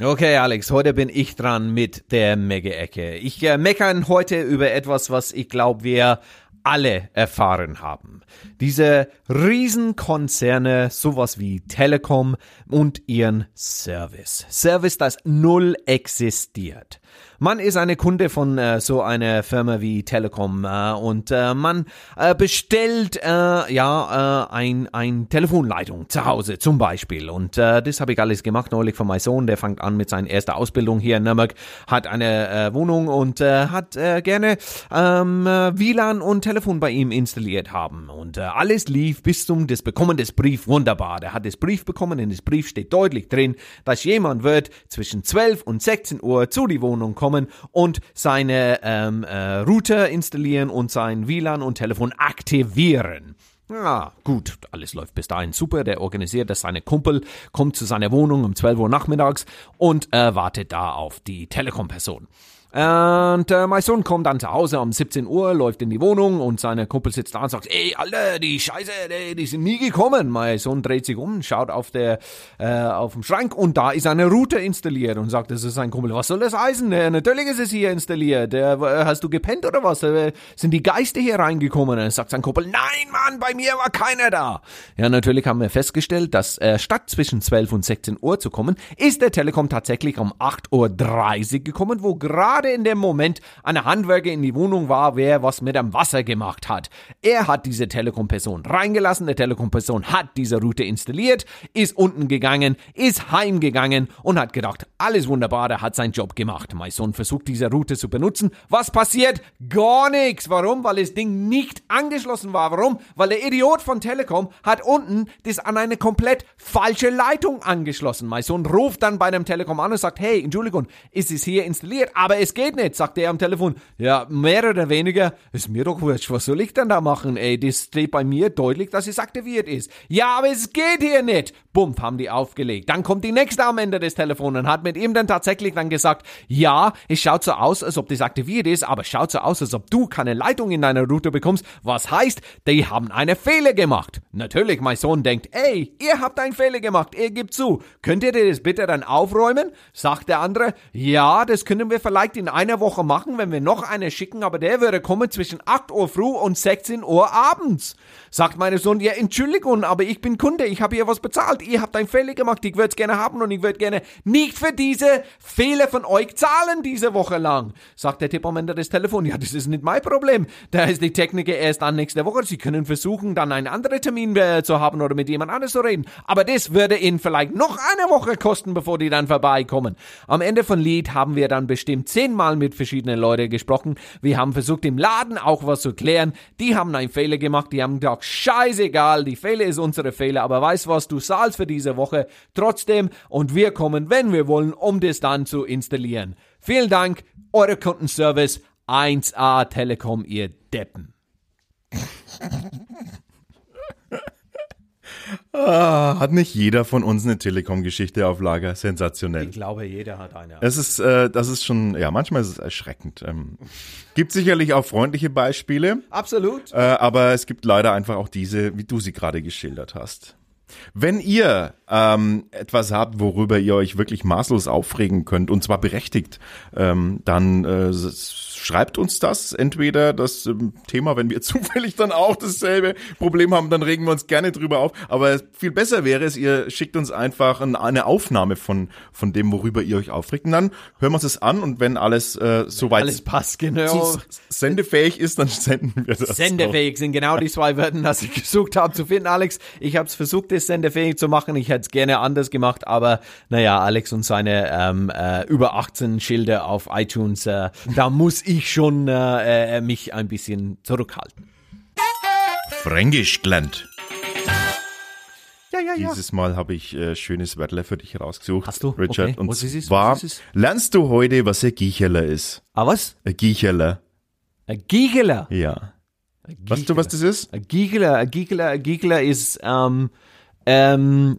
Okay, Alex, heute bin ich dran mit der Mega-Ecke. Ich äh, meckern heute über etwas, was ich glaube, wir alle erfahren haben. Diese Riesenkonzerne, sowas wie Telekom und ihren Service. Service, das null existiert. Man ist eine Kunde von äh, so einer Firma wie Telekom äh, und äh, man äh, bestellt äh, ja äh, ein, ein Telefonleitung zu Hause zum Beispiel und äh, das habe ich alles gemacht neulich von meinem Sohn, der fängt an mit seiner ersten Ausbildung hier in Nürnberg, hat eine äh, Wohnung und äh, hat äh, gerne ähm, äh, WLAN und Telefon bei ihm installiert haben und äh, alles lief bis zum das Bekommen des Brief wunderbar. Der hat das Brief bekommen, in das Brief steht deutlich drin, dass jemand wird zwischen 12 und 16 Uhr zu die Wohnung kommen und seine ähm, äh, Router installieren und sein WLAN und Telefon aktivieren. Ja, gut, alles läuft bis dahin super. Der organisiert dass Seine Kumpel kommt zu seiner Wohnung um 12 Uhr nachmittags und äh, wartet da auf die Telekom-Person. Und äh, mein Sohn kommt dann zu Hause um 17 Uhr, läuft in die Wohnung und seine Kumpel sitzt da und sagt, ey, Alter, die Scheiße, die, die sind nie gekommen. Mein Sohn dreht sich um, schaut auf der, äh, auf dem Schrank und da ist eine Router installiert und sagt, das ist sein Kumpel, was soll das heißen? Äh, natürlich ist es hier installiert. Äh, hast du gepennt oder was? Äh, sind die Geister hier reingekommen? Und sagt sein Kumpel, nein, Mann, bei mir war keiner da. Ja, natürlich haben wir festgestellt, dass äh, statt zwischen 12 und 16 Uhr zu kommen, ist der Telekom tatsächlich um 8.30 Uhr gekommen, wo gerade gerade in dem Moment eine Handwerker in die Wohnung war, wer was mit dem Wasser gemacht hat. Er hat diese Telekom-Person reingelassen, der Telekom-Person hat diese Route installiert, ist unten gegangen, ist heimgegangen und hat gedacht, alles wunderbar, der hat seinen Job gemacht. Mein Sohn versucht diese Route zu benutzen. Was passiert? Gar nichts. Warum? Weil das Ding nicht angeschlossen war. Warum? Weil der Idiot von Telekom hat unten das an eine komplett falsche Leitung angeschlossen. Mein Sohn ruft dann bei dem Telekom an und sagt, hey, Entschuldigung, ist es hier installiert, aber es es geht nicht, sagt er am Telefon. Ja, mehr oder weniger, ist mir doch wurscht, was soll ich denn da machen? Ey, das steht bei mir deutlich, dass es aktiviert ist. Ja, aber es geht hier nicht. Bumpf, haben die aufgelegt. Dann kommt die nächste am Ende des Telefons und hat mit ihm dann tatsächlich dann gesagt, ja, es schaut so aus, als ob das aktiviert ist, aber es schaut so aus, als ob du keine Leitung in deiner Route bekommst, was heißt, die haben eine Fehler gemacht. Natürlich, mein Sohn denkt, ey, ihr habt einen Fehler gemacht, ihr gebt zu. Könnt ihr das bitte dann aufräumen? Sagt der andere, ja, das können wir vielleicht in einer Woche machen, wenn wir noch eine schicken, aber der würde kommen zwischen 8 Uhr früh und 16 Uhr abends. Sagt meine Sohn, ja, Entschuldigung, aber ich bin Kunde, ich habe hier was bezahlt, ihr habt einen Fehler gemacht, ich würde es gerne haben und ich würde gerne nicht für diese Fehler von euch zahlen diese Woche lang. Sagt der Tipp am Ende des Telefons, ja, das ist nicht mein Problem. Da ist die Techniker erst an nächste Woche. Sie können versuchen, dann einen anderen Termin äh, zu haben oder mit jemand anderes zu reden. Aber das würde ihnen vielleicht noch eine Woche kosten, bevor die dann vorbeikommen. Am Ende von Lied haben wir dann bestimmt zehn zehnmal mit verschiedenen Leuten gesprochen. Wir haben versucht, im Laden auch was zu klären. Die haben einen Fehler gemacht. Die haben gesagt, scheißegal, die Fehler ist unsere Fehler. Aber weißt was, du zahlst für diese Woche trotzdem und wir kommen, wenn wir wollen, um das dann zu installieren. Vielen Dank, eure Kundenservice 1A Telekom, ihr Deppen. <laughs> Ah, hat nicht jeder von uns eine Telekom-Geschichte auf Lager? Sensationell. Ich glaube, jeder hat eine. Es ist, äh, das ist schon, ja, manchmal ist es erschreckend. Ähm, gibt sicherlich auch freundliche Beispiele. Absolut. Äh, aber es gibt leider einfach auch diese, wie du sie gerade geschildert hast. Wenn ihr ähm, etwas habt, worüber ihr euch wirklich maßlos aufregen könnt, und zwar berechtigt, ähm, dann äh, schreibt uns das. Entweder das ähm, Thema, wenn wir <laughs> zufällig dann auch dasselbe Problem haben, dann regen wir uns gerne drüber auf. Aber viel besser wäre es, ihr schickt uns einfach eine Aufnahme von, von dem, worüber ihr euch aufregt. Und dann hören wir uns das an und wenn alles äh, soweit alles passt, genau. sendefähig ist, dann senden wir das. Sendefähig auch. sind genau die zwei Wörter, die ich gesucht habe zu finden, Alex. Ich habe es versucht, das sendefähig zu machen. Ich hätte es gerne anders gemacht, aber naja, Alex und seine ähm, äh, über 18 Schilder auf iTunes, äh, da muss ich schon äh, äh, mich ein bisschen zurückhalten. Fränkisch gelernt. Ja, ja, ja. Dieses Mal habe ich äh, schönes Wörtler für dich rausgesucht. Hast du? Richard? Okay. Und was ist es? zwar was ist es? lernst du heute, was ein Gicherler ist. Ah, was? Ein Gicherler. Ein Giegler. Ja. Weißt du, was das ist? Ein Giegler, ein Giegler, ein Giegler ist ähm, ähm,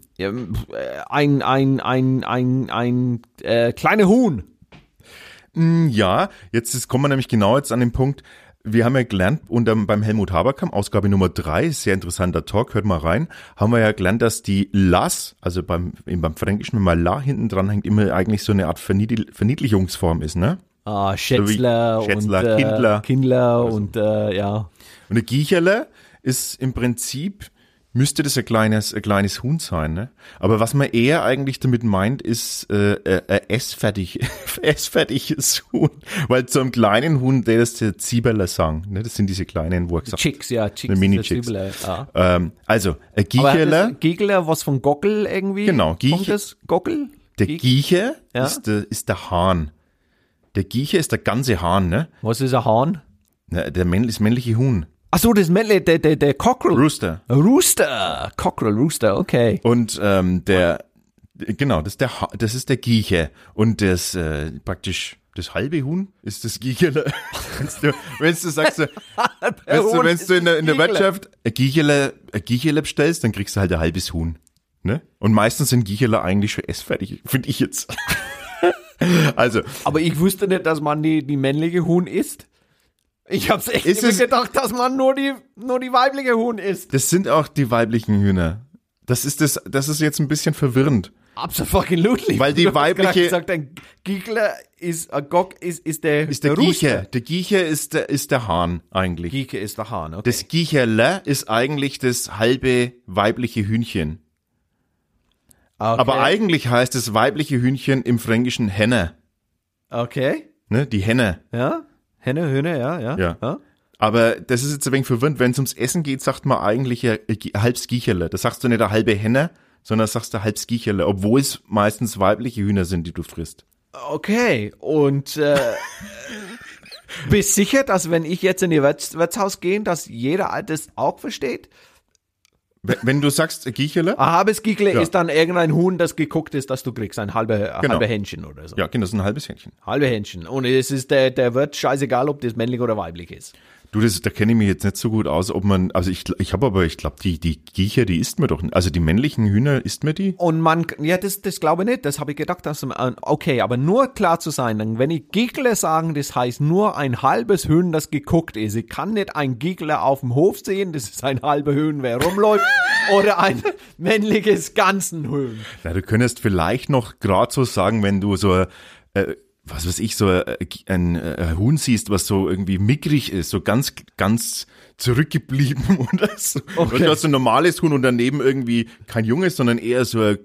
ein, ein, ein, ein, ein äh, kleiner Huhn. Mm, Ja, jetzt ist, kommen wir nämlich genau jetzt an den Punkt. Wir haben ja gelernt, unter, beim Helmut Haberkamp, Ausgabe Nummer drei, sehr interessanter Talk, hört mal rein, haben wir ja gelernt, dass die Las, also beim, beim Fränkischen, wenn mal La hinten dran hängt, immer eigentlich so eine Art Verniedl Verniedlichungsform ist, ne? Ah, Schätzler, Schätzler, und äh, Kindler. Kindler und äh, ja. Und eine Giecherle ist im Prinzip müsste das ein kleines, ein kleines Huhn sein, ne? Aber was man eher eigentlich damit meint, ist äh, äh, äh, essfertig, <laughs> essfertiges Huhn. Weil zu einem kleinen Huhn, der ist der Zieberler sagen, ne? Das sind diese kleinen, wo er gesagt Chicks, ja, Chicks. Eine das Mini-Chicks. Ja. ähm, also, ein das Giegler was von Gockel irgendwie? Genau, Kommt Gieche- das? Gockel? der Giech- Giecher Ja. ist, der, ist der Hahn. Der Giecher ist der ganze Hahn, ne? Was ist ein Hahn? Ne, Der männlich, das männliche Huhn. Ach so, das Männle, der, der, der Cockerel. Rooster. Rooster. Cockerel, Rooster, okay. Und ähm, der, genau, das ist der, das ist der Giecher. Und das äh, praktisch das halbe Huhn ist das Giecherle. <laughs> Wenn's du, wenn's du sagst, <laughs> wenn's du, wenn's du in der, in der. Wirtschaft ein Giecherle, ein Giecherle bestellst, dann kriegst du halt ein halbes Huhn. Ne? Und meistens sind Giecherle eigentlich schon essfertig, finde ich jetzt. <laughs> also, Aber ich wusste nicht, dass man die, die männliche Huhn isst. Ich hab's echt Ist es- gedacht, dass man nur die, nur die weibliche Huhn isst. das sind auch die weiblichen Hühner. Das ist das, das ist jetzt ein bisschen verwirrend. Absolutely. Weil die weibliche- gesagt, ein Giegler ist, ein Gock ist, ist der, Ist der, Rooster. Giecher. Der Giecher ist der, ist der Hahn eigentlich. Gieke ist der Hahn, okay. Das Giecherle ist eigentlich das halbe weibliche Hühnchen. okay. Aber eigentlich heißt das weibliche Hühnchen im Fränkischen Henne. Okay. Ne? Die Henne. Ja. Henne, Hühne, ja, ja. Ja. Aber das ist jetzt ein wenig verwirrend. Wenn es ums Essen geht, sagt man eigentlich ein halbes Giecherle. Da sagst du nicht eine halbe Henne, sondern sagst du halbes Giecherle, obwohl es meistens weibliche Hühner sind, die du frisst. Okay. Und äh, <laughs> bist sicher, dass wenn ich jetzt in ihr Wirts Wirtshaus gehe, dass jeder das auch versteht? Wenn- du sagst ein Giecherle, Ein halbes Giegler Ja. ist dann irgendein Huhn, das geguckt ist, das du kriegst. Ein halbe, ein Genau. halbe Hähnchen oder so. ja, genau, das ist ein halbes Hähnchen. Halbe Hähnchen. Und es ist der, der wird scheißegal, ob das männlich oder weiblich ist. Du, das, da kenne ich mich jetzt nicht so gut aus, ob man, also ich, ich habe aber, ich glaube, die, die Giecher, die isst man doch, nicht. also die männlichen Hühner isst man die? Und man, ja, das, das glaube ich nicht. Das habe ich gedacht, dass, man- okay, aber nur klar zu sein, wenn ich Giegler sagen, das heißt nur ein halbes Huhn, das geguckt ist. Ich kann nicht ein Giegler auf dem Hof sehen, das ist ein halber Huhn, wer rumläuft, <laughs> oder ein männliches ganzen Huhn. Na, du könntest vielleicht noch gerade so sagen, wenn du so, äh, was weiß ich, so äh, ein, äh, Huhn siehst, was so irgendwie mickrig ist, so ganz, ganz zurückgeblieben <laughs> oder so. Okay. Du hast so ein normales Huhn und daneben irgendwie kein junges, sondern eher so, ein-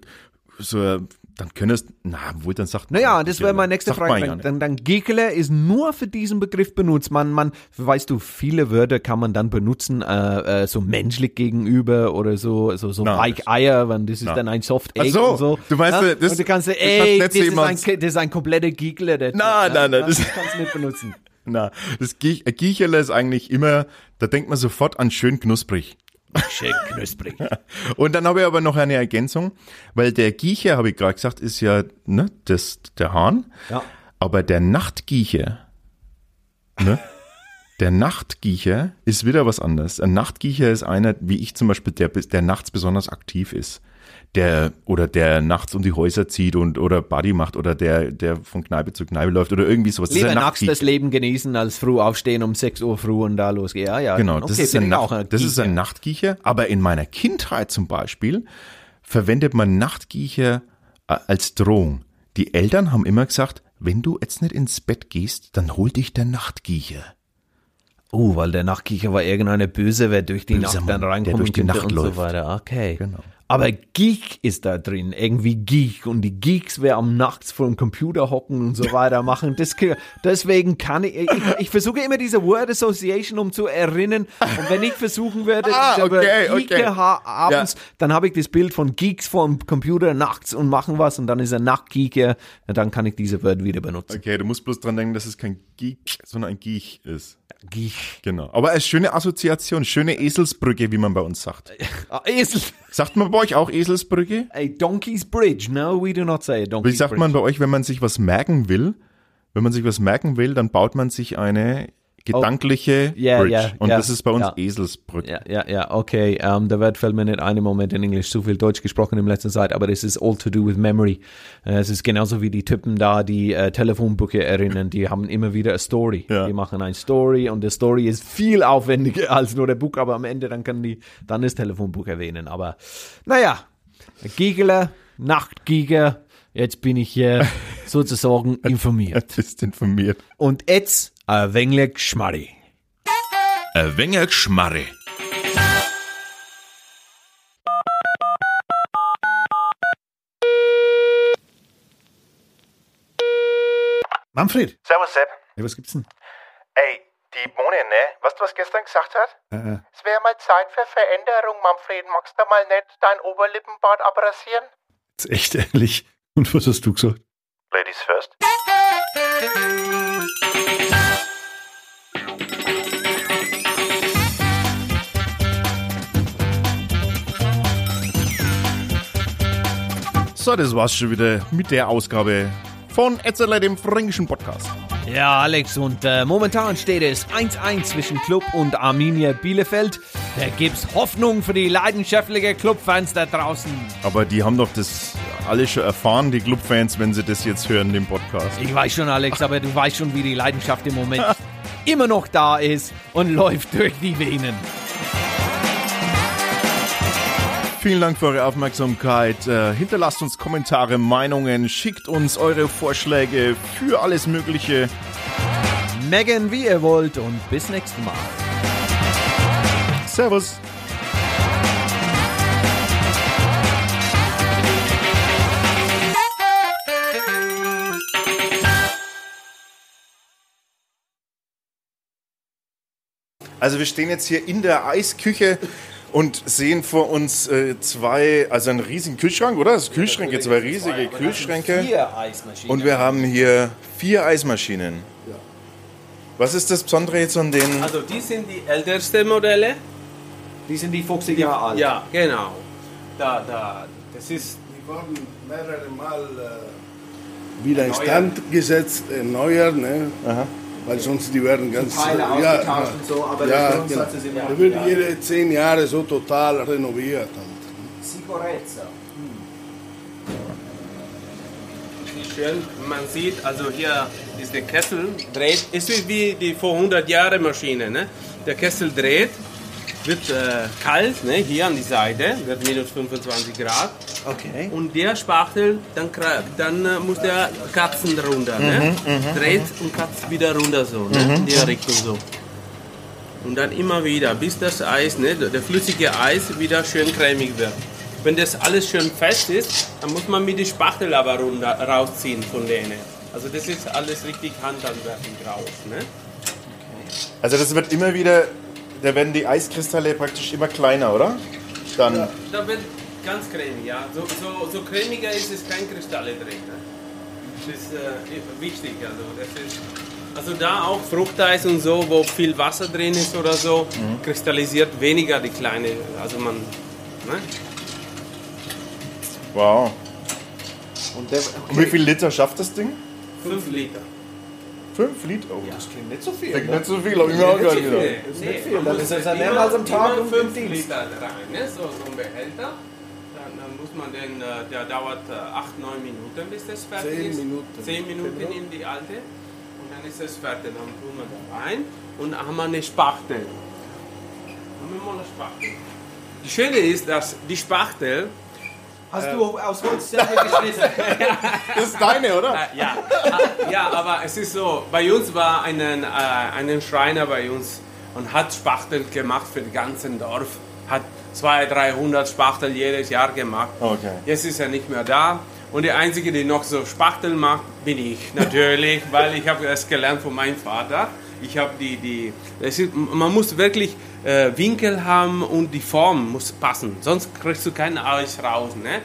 so, ein- dann könntest, na, wohl, dann sagt Naja, das wäre meine nächste Frage. Dann, dann, dann Giegler ist nur für diesen Begriff benutzt. Man, man, weißt du, viele Wörter kann man dann benutzen, äh, äh, so menschlich gegenüber oder so, so, so Na, Weicheier, wenn das ist Na. dann ein Soft Ach Egg so, und so. du meinst, ja? das- und du kannst das ey, das nicht ist, ein, das ist ein kompletter. Der Nein, nein, nein, Das, das- <laughs> kannst du nicht benutzen. Na, das Giech, ein Giecherle ist eigentlich immer, da denkt man sofort an schön knusprig. Schön knusprig. <laughs> Und dann habe ich aber noch eine Ergänzung, weil der Giecher, habe ich gerade gesagt, ist ja ne, das, der Hahn. Ja. Aber der Nachtgiecher, ne? <laughs> Der Nachtgiecher ist wieder was anderes. Ein Nachtgiecher ist einer, wie ich zum Beispiel, der, der nachts besonders aktiv ist. Der, oder der nachts um die Häuser zieht und, oder Buddy macht, oder der, der von Kneipe zu Kneipe läuft, oder irgendwie sowas. Lieber ein nachts das Nachtgiecher. Leben genießen, als früh aufstehen um 6 Uhr früh und da losgehen. Ja, ja. Genau, okay, das, ist ein Nacht, das ist ein Nachtgiecher. Aber in meiner Kindheit zum Beispiel verwendet man Nachtgiecher äh, als Drohung. Die Eltern haben immer gesagt, wenn du jetzt nicht ins Bett gehst, dann hol dich der Nachtgiecher. Oh, weil der Nachtkicher war irgendeine Böse, wer durch die Böser Nacht dann Mann, der durch die Nacht läuft. so. Okay. Genau. Aber Geek ist da drin, irgendwie Geek. Und die Geeks, wer am Nachts vor dem Computer hocken und so weiter machen. Das, deswegen kann ich, ich, ich versuche immer diese Word Association, um zu erinnern. Und wenn ich versuchen würde, Ah, okay, Geeke okay. abends, Ja. dann habe ich das Bild von Geeks vor dem Computer nachts und machen was. Und dann ist er Nachtgeeker. Dann kann ich diese Word wieder benutzen. Okay, du musst bloß dran denken, dass es kein Geek, sondern ein Giech ist. Geek. Genau. Aber eine schöne Assoziation, schöne Eselsbrücke, wie man bei uns sagt. Ah, Esel. Sagt man bei euch auch Eselsbrücke? A donkey's bridge. No, we do not say a donkey's Wie sagt bridge. man bei euch, wenn man sich was merken will? Wenn man sich was merken will, dann baut man sich eine gedankliche Oh. Ja, Bridge. ja, Und ja, das ist bei uns. Eselsbrücke. Ja, ja, ja, okay. Ähm, der Wort fällt mir nicht ein im Moment in Englisch. Zu viel Deutsch gesprochen in letzter Zeit, aber das ist all to do with memory. Äh, es ist genauso wie die Typen da, die äh, Telefonbücher erinnern. Die haben immer wieder eine Story. Ja. Die machen eine Story und die Story ist viel aufwendiger <laughs> als nur der Buch, aber am Ende dann können die dann das Telefonbuch erwähnen. Aber naja, Giegler, Nachtgieger. Jetzt bin ich hier <laughs> sozusagen informiert. Bist informiert. Und jetzt A wenig Schmarri. A wenig Schmarri. Manfred. Servus, Sepp. Ja, was gibt's denn? Ey, die Mone, ne? Weißt du, was gestern gesagt hat? Äh, äh. Es wäre mal Zeit für Veränderung, Manfred. Magst du mal nicht dein Oberlippenbart abrasieren? Ist echt ehrlich. Und was hast du gesagt? Ladies first. So, das war's schon wieder mit der Ausgabe von Etzerle, dem fränkischen Podcast. Ja, Alex, und äh, momentan steht es 1-1 zwischen Club und Arminia Bielefeld. Da gibt's Hoffnung für die leidenschaftlichen Clubfans da draußen. Aber die haben doch das alle schon erfahren, die Clubfans, wenn sie das jetzt hören, den Podcast. Ich weiß schon, Alex, aber du weißt schon, wie die Leidenschaft im Moment <laughs> immer noch da ist und läuft durch die Venen. Vielen Dank für eure Aufmerksamkeit. Äh, hinterlasst uns Kommentare, Meinungen, schickt uns eure Vorschläge für alles Mögliche. Megan, wie ihr wollt und bis nächstes Mal. Servus. Also wir stehen jetzt hier in der Eisküche und sehen vor uns äh, zwei, also einen riesigen Kühlschrank, oder? Das Kühlschränke, zwei riesige Kühlschränke. Vier Eismaschinen. Und wir haben hier vier Eismaschinen. Was ist das Besondere jetzt an den? Also die sind die ältesten Modelle. die sind die 50 Jahre alt. Ja, genau. Da, da, das ist Die wurden mehrere Mal äh, wieder instand gesetzt, erneuert, ne? Weil sonst die werden ganz... Teile äh, ausgetauscht und so, aber der ja, Grundsatz genau. ist immer Der wird jede zehn Jahre so total renoviert. Sicurezza. schön. Man sieht, also hier ist der Kessel, dreht. Es ist wie die vor 100 Jahren Maschine. Ne? Der Kessel dreht, wird äh, kalt, ne? hier an die Seite, wird minus 25 Grad. Okay. Und der Spachtel, dann, dann äh, muss der kratzen runter. Ne? Dreht und kratzt wieder runter so, ne? in der Richtung so. Und dann immer wieder, bis das Eis, ne, der flüssige Eis wieder schön cremig wird. Wenn das alles schön fest ist, dann muss man mit die Spachtel aber runter, rausziehen von denen. Also das ist alles richtig handhandwerklich raus. Ne? Also das wird immer wieder, da werden die Eiskristalle praktisch immer kleiner, oder? Dann. Da wird ganz cremig, ja. So, so, so cremiger ist es kein Kristalle drin. Ne? Das ist äh, wichtig. Also, das ist, also da auch Fruchteis und so, wo viel Wasser drin ist oder so, kristallisiert weniger die kleine. Also man. Ne? Wow. Und der, Und wie viel Liter schafft das Ding? 5 Liter. Fünf Liter? Oh, das klingt nicht so viel. Klingt nicht so viel, hab ich mir auch gerade gedacht. Nee, nicht viel. Dann muss ist das ja mehrmals am Tag und fünf. Liter rein, ne? so, so ein Behälter. Dann, dann muss man den, äh, der dauert 8, 9 Minuten, bis das fertig Zehn ist. Minuten. 10 Minuten in die alte und dann ist es fertig. Dann tun wir da rein und dann haben wir eine Spachtel. Haben wir mal eine Spachtel. Das Schöne ist, dass die Spachtel Hast du aus Holz selber geschnitten? Das ist deine, oder? Äh, ja, ja, aber es ist so, bei uns war einen, äh, einen Schreiner bei uns und hat Spachtel gemacht für das ganze Dorf. Hat 200, 300 Spachtel jedes Jahr gemacht. Okay. Jetzt ist er nicht mehr da. Und der Einzige, der noch so Spachtel macht, bin ich natürlich, <laughs> weil ich habe das gelernt von meinem Vater. Ich habe die, die, ist, man muss wirklich äh, Winkel haben und die Form muss passen, sonst kriegst du kein Eis raus. Ne?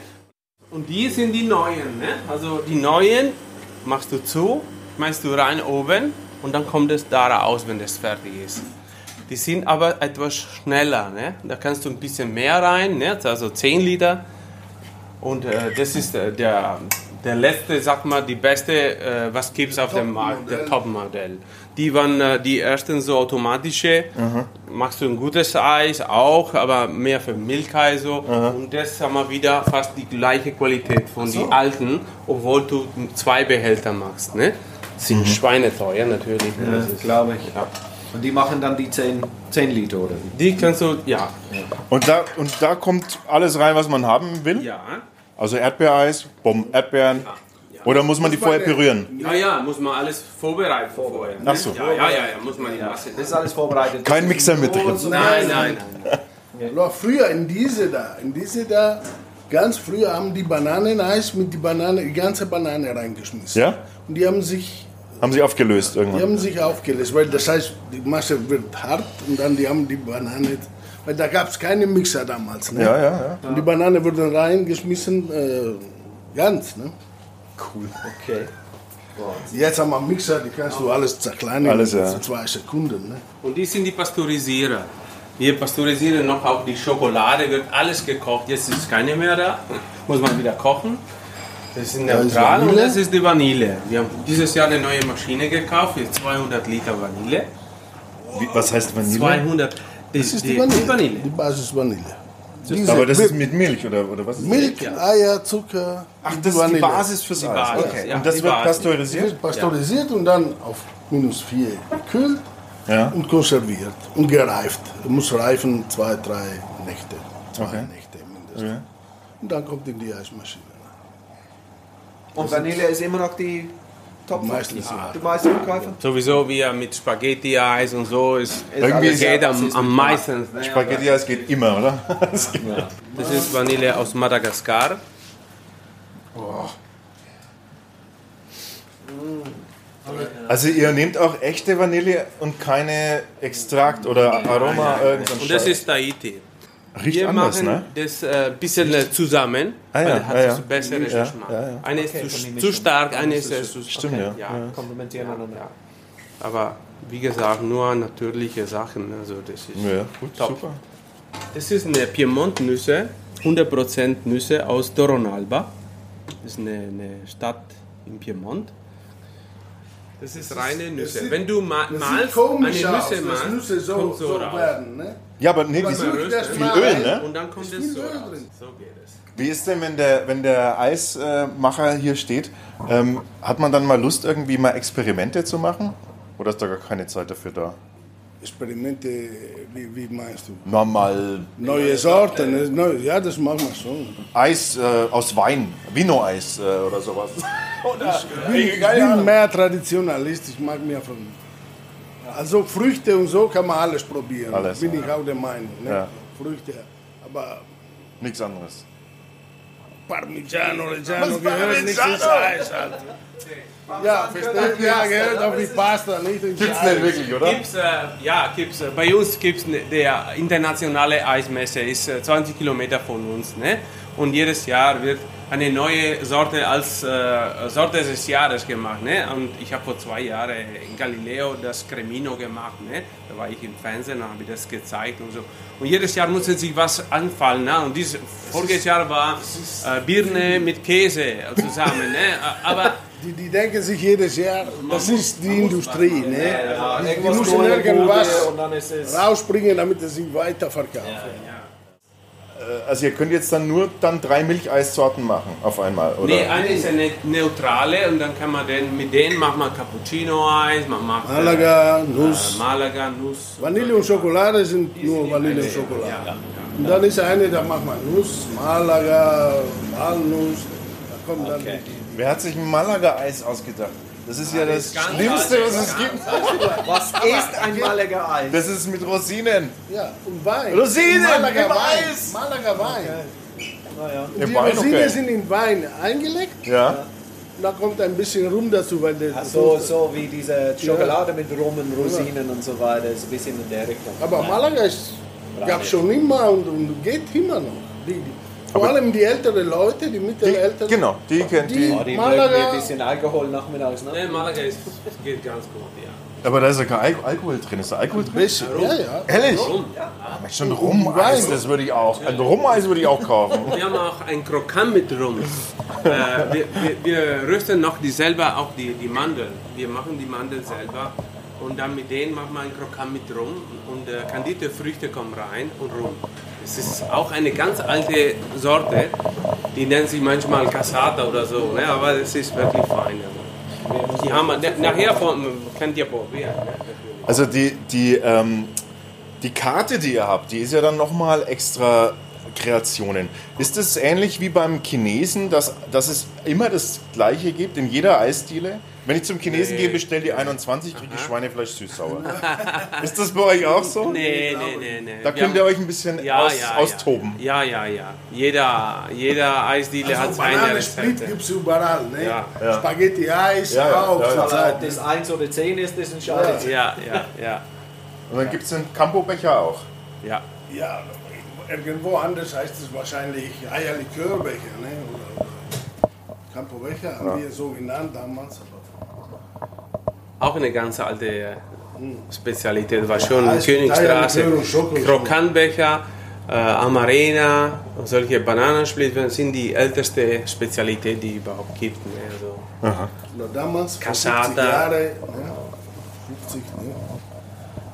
Und die sind die neuen. Ne? Also die neuen machst du zu, schmeißt du rein oben und dann kommt es da raus, wenn das fertig ist. Die sind aber etwas schneller. Ne? Da kannst du ein bisschen mehr rein, ne? also 10 Liter. Und äh, das ist äh, der, der letzte, sag mal, die beste, äh, was gibt es auf dem Markt, der Top-Modell. Die waren äh, die ersten so automatische. Machst du ein gutes Eis auch, aber mehr für Milcheis so. Und das haben wir wieder fast die gleiche Qualität von den alten, obwohl du zwei Behälter machst. Ne? Sind schweineteuer natürlich. ne? Das ist- glaube ich. Ja. Und die machen dann die 10, 10 Liter, oder? Die kannst du, ja. Und da, und da kommt alles rein, was man haben will? Ja. Also Erdbeereis, Bomben, Erdbeeren. Oder muss man die vorher pürieren? Ja, ja, muss man alles vorbereiten vorher. Ach so. Ja, ja, ja, ja, muss man die Masse. Das ist alles vorbereitet. Kein Mixer mit drin. Nein, nein, nein. Nur früher in diese da, in diese da, ganz früher haben die Bananeneis mit die Banane, die ganze Banane reingeschmissen. Ja? Und die haben sich Haben sie aufgelöst Die irgendwann? haben sich aufgelöst, weil das heißt, die Masse wird hart und dann die haben die Banane, weil da gab es keine Mixer damals. Ne? Ja, ja, ja. Und die Banane wurde reingeschmissen, äh, ganz. Ne? Cool. Okay. Jetzt haben wir einen Mixer, die kannst du alles zerkleinern Alles, ja. in zwei Sekunden. Ne? Und die sind die Pasteurisierer. Wir pasteurisieren noch auch die Schokolade, wird alles gekocht. Jetzt ist keine mehr da, muss man wieder kochen. Das ist neutral und das ist die Vanille. Wir haben dieses Jahr eine neue Maschine gekauft für 200 Liter Vanille. Wie, was heißt Vanille? 200. Die, Das ist die, Vanille. Die Vanille. Die Basis Vanille. Diese Aber das ist mit Milch oder, oder was? Ist Milch ja. Eier, Zucker. Ach, das ist die Vanille. Basis fürs Die Eis. Basis, Okay. ja, Und das die wird. Die pasteurisiert? wird pasteurisiert und dann auf minus 4 gekühlt Ja. und konserviert und gereift. Muss reifen zwei, drei Nächte. Zwei Okay. Nächte mindestens. Und dann kommt in die Eismaschine. Und Vanille ist immer noch die Top Meistens, ja. die meisten Verkäufer? Sowieso wie mit Spaghetti-Eis und so ist, Irgendwie ist geht das am, ist am mit meisten. Spaghetti, es geht immer, oder? <laughs> Das geht- Das ist Vanille aus Madagaskar. Also ihr nehmt auch echte Vanille und keine Extrakt oder Aroma irgendwas. Und das ist Tahiti. Riecht Wir anders, machen ne? das äh, bisschen zusammen, Ah ja, weil hat ah ja. das bessere Ja, Geschmack. ja, ja. Eine ist Okay, zu, zu stark, eine ist äh, zu Stimmt, ja. ja. Komplementieren einander. Aber wie gesagt, nur natürliche Sachen. Also das ist Ja, gut, top. super. Das ist eine Piemont-Nüsse, 100% Nüsse aus Doronalba. Das ist eine, eine Stadt in Piemont. Das ist reine Nüsse. sieht- Wenn du ma malst, eine aus, Nüsse dass malst, Nüsse so, kommt so, so raus. werden. Ne? Ja, aber nee, rührt das Viel mal Öl, ne? Und dann kommt es so raus. drin. So geht es. Wie ist denn, wenn der, wenn der Eismacher hier steht, ähm, hat man dann mal Lust, irgendwie mal Experimente zu machen? Oder ist da gar keine Zeit dafür da? Experimente, wie, wie meinst du? Normal Neue Sorten, ne? Neu- ja, das machen wir schon. Eis äh, aus Wein, Vino-Eis äh, oder sowas. <laughs> oder, Ich bin mehr Traditionalist, ich mag mehr von. Also Früchte und so kann man alles probieren. Alles, bin ich auch der Meinung. Ne? Ja. Früchte, aber Nichts anderes. Parmigiano Reggiano gehört nicht ins Eis. Alter. Ja, versteht? Ja, gehört auf die Pasta, nicht ins Gibt's nicht wirklich, oder? Gibt's, äh, ja, gibt's. Äh, bei uns gibt es der internationale Eismesse, ist äh, 20 Kilometer von uns. Ne? Und jedes Jahr wird eine neue Sorte als äh, Sorte des Jahres gemacht. Ne? Und ich habe vor zwei Jahren in Galileo das Cremino gemacht. Ne? Da war ich im Fernsehen, habe ich das gezeigt und so. Und jedes Jahr musste sich was anfallen. Ne? Und dieses voriges Jahr war äh, Birne mit Käse zusammen. Ne? <laughs> Aber Die, die denken sich jedes Jahr, das ist die Industrie. Ne? Die, die Irgendwas müssen irgendwas rausbringen, damit sie sich weiterverkaufen. Also ihr könnt jetzt dann nur dann drei Milcheissorten machen auf einmal, oder? Nee, eine ist eine neutrale und dann kann man den, mit denen macht man Cappuccino-Eis, man macht äh, Malaga, Nuss. Malaga, Nuss. Vanille und Schokolade sind nur Vanille und Schokolade. Und dann ist eine, da macht man Nuss, Malaga, Walnuss. Da kommt dann Wer hat sich ein Malaga-Eis ausgedacht? Das ist ja das ganz Schlimmste, was das es ist gibt. Was ist ein Malaga Eis? Das ist mit Rosinen. ja, und Wein. Rosinen Malaga im Wein. Eis. Malaga Wein. Und Im die Wein, Rosinen okay. sind in Wein eingelegt. Ja. Und da kommt ein bisschen Rum dazu, weil der So, so wie diese Schokolade mit Rum und Rosinen und so weiter, ist ein bisschen in der Richtung. Aber Malaga gab es schon immer und, und geht immer noch. Die, die, vor allem die älteren Leute, die mittelälteren. genau, die kennt Die- die. Oh, die Malaga- mögen ein bisschen Alkohol nachmittags, ne? Nee, Malaga ist, geht ganz gut, ja. Aber da ist ja kein Al Alkohol drin. Ist da Alkohol drin? Bisschen, ja, ja. Ehrlich? Ja. Schon Rumeis, das würde ich auch. Ein Rumeis würde ich auch kaufen. <laughs> Wir haben auch ein Krokant mit Rum. äh, wir, wir, wir rösten noch die selber, auch die, die Mandeln. Wir machen die Mandeln selber und dann mit denen machen wir ein Krokant mit Rum und äh, kandierte Früchte kommen rein und Rum. Es ist auch eine ganz alte Sorte, die nennt sich manchmal Cassata oder so, ne? aber es ist wirklich fein. Die haben na- nachher von, könnt ihr probieren. Ne? Also die, die, ähm, die Karte, die ihr habt, die ist ja dann nochmal extra Kreationen. Ist es ähnlich wie beim Chinesen, dass, dass es immer das Gleiche gibt in jeder Eisdiele? Wenn ich zum Chinesen gehe, bestelle die 21, kriege ich Schweinefleisch süß-sauer. <laughs> ist das bei euch auch so? Nee, nee, nee, nee. Da könnt ihr euch ein bisschen ja, aus, ja, austoben. Ja, ja, ja. Jeder, jeder Eisdiele hat Also seine Bananensplit Rezepte. gibt es überall. Ne? Ja. Spaghetti-Eis Ja, ja, auch. ja, ja. zurzeit, Das ne? 1 oder 10 ist, das entscheidet. Ja, ja, ja. Und dann gibt es den Campo-Becher auch. ja. Ja, irgendwo anders heißt es wahrscheinlich Eierlikörbecher. Ne? Oder, Campobecher haben wir so genannt damals. Auch eine ganz alte äh, Spezialität war schon Eis- Königstraße. Krokantbecher, äh, Amarena, solche Bananensplitter sind die älteste Spezialität, die es überhaupt gibt. Ne? Also, Oder damals, vor Cassata. 50 Jahre, ne? 50, ne?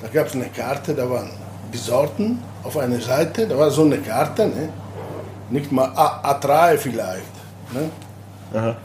da gab es eine Karte, da waren die Sorten auf einer Seite, da war so eine Karte, ne? nicht mal A- A3 vielleicht. Ne?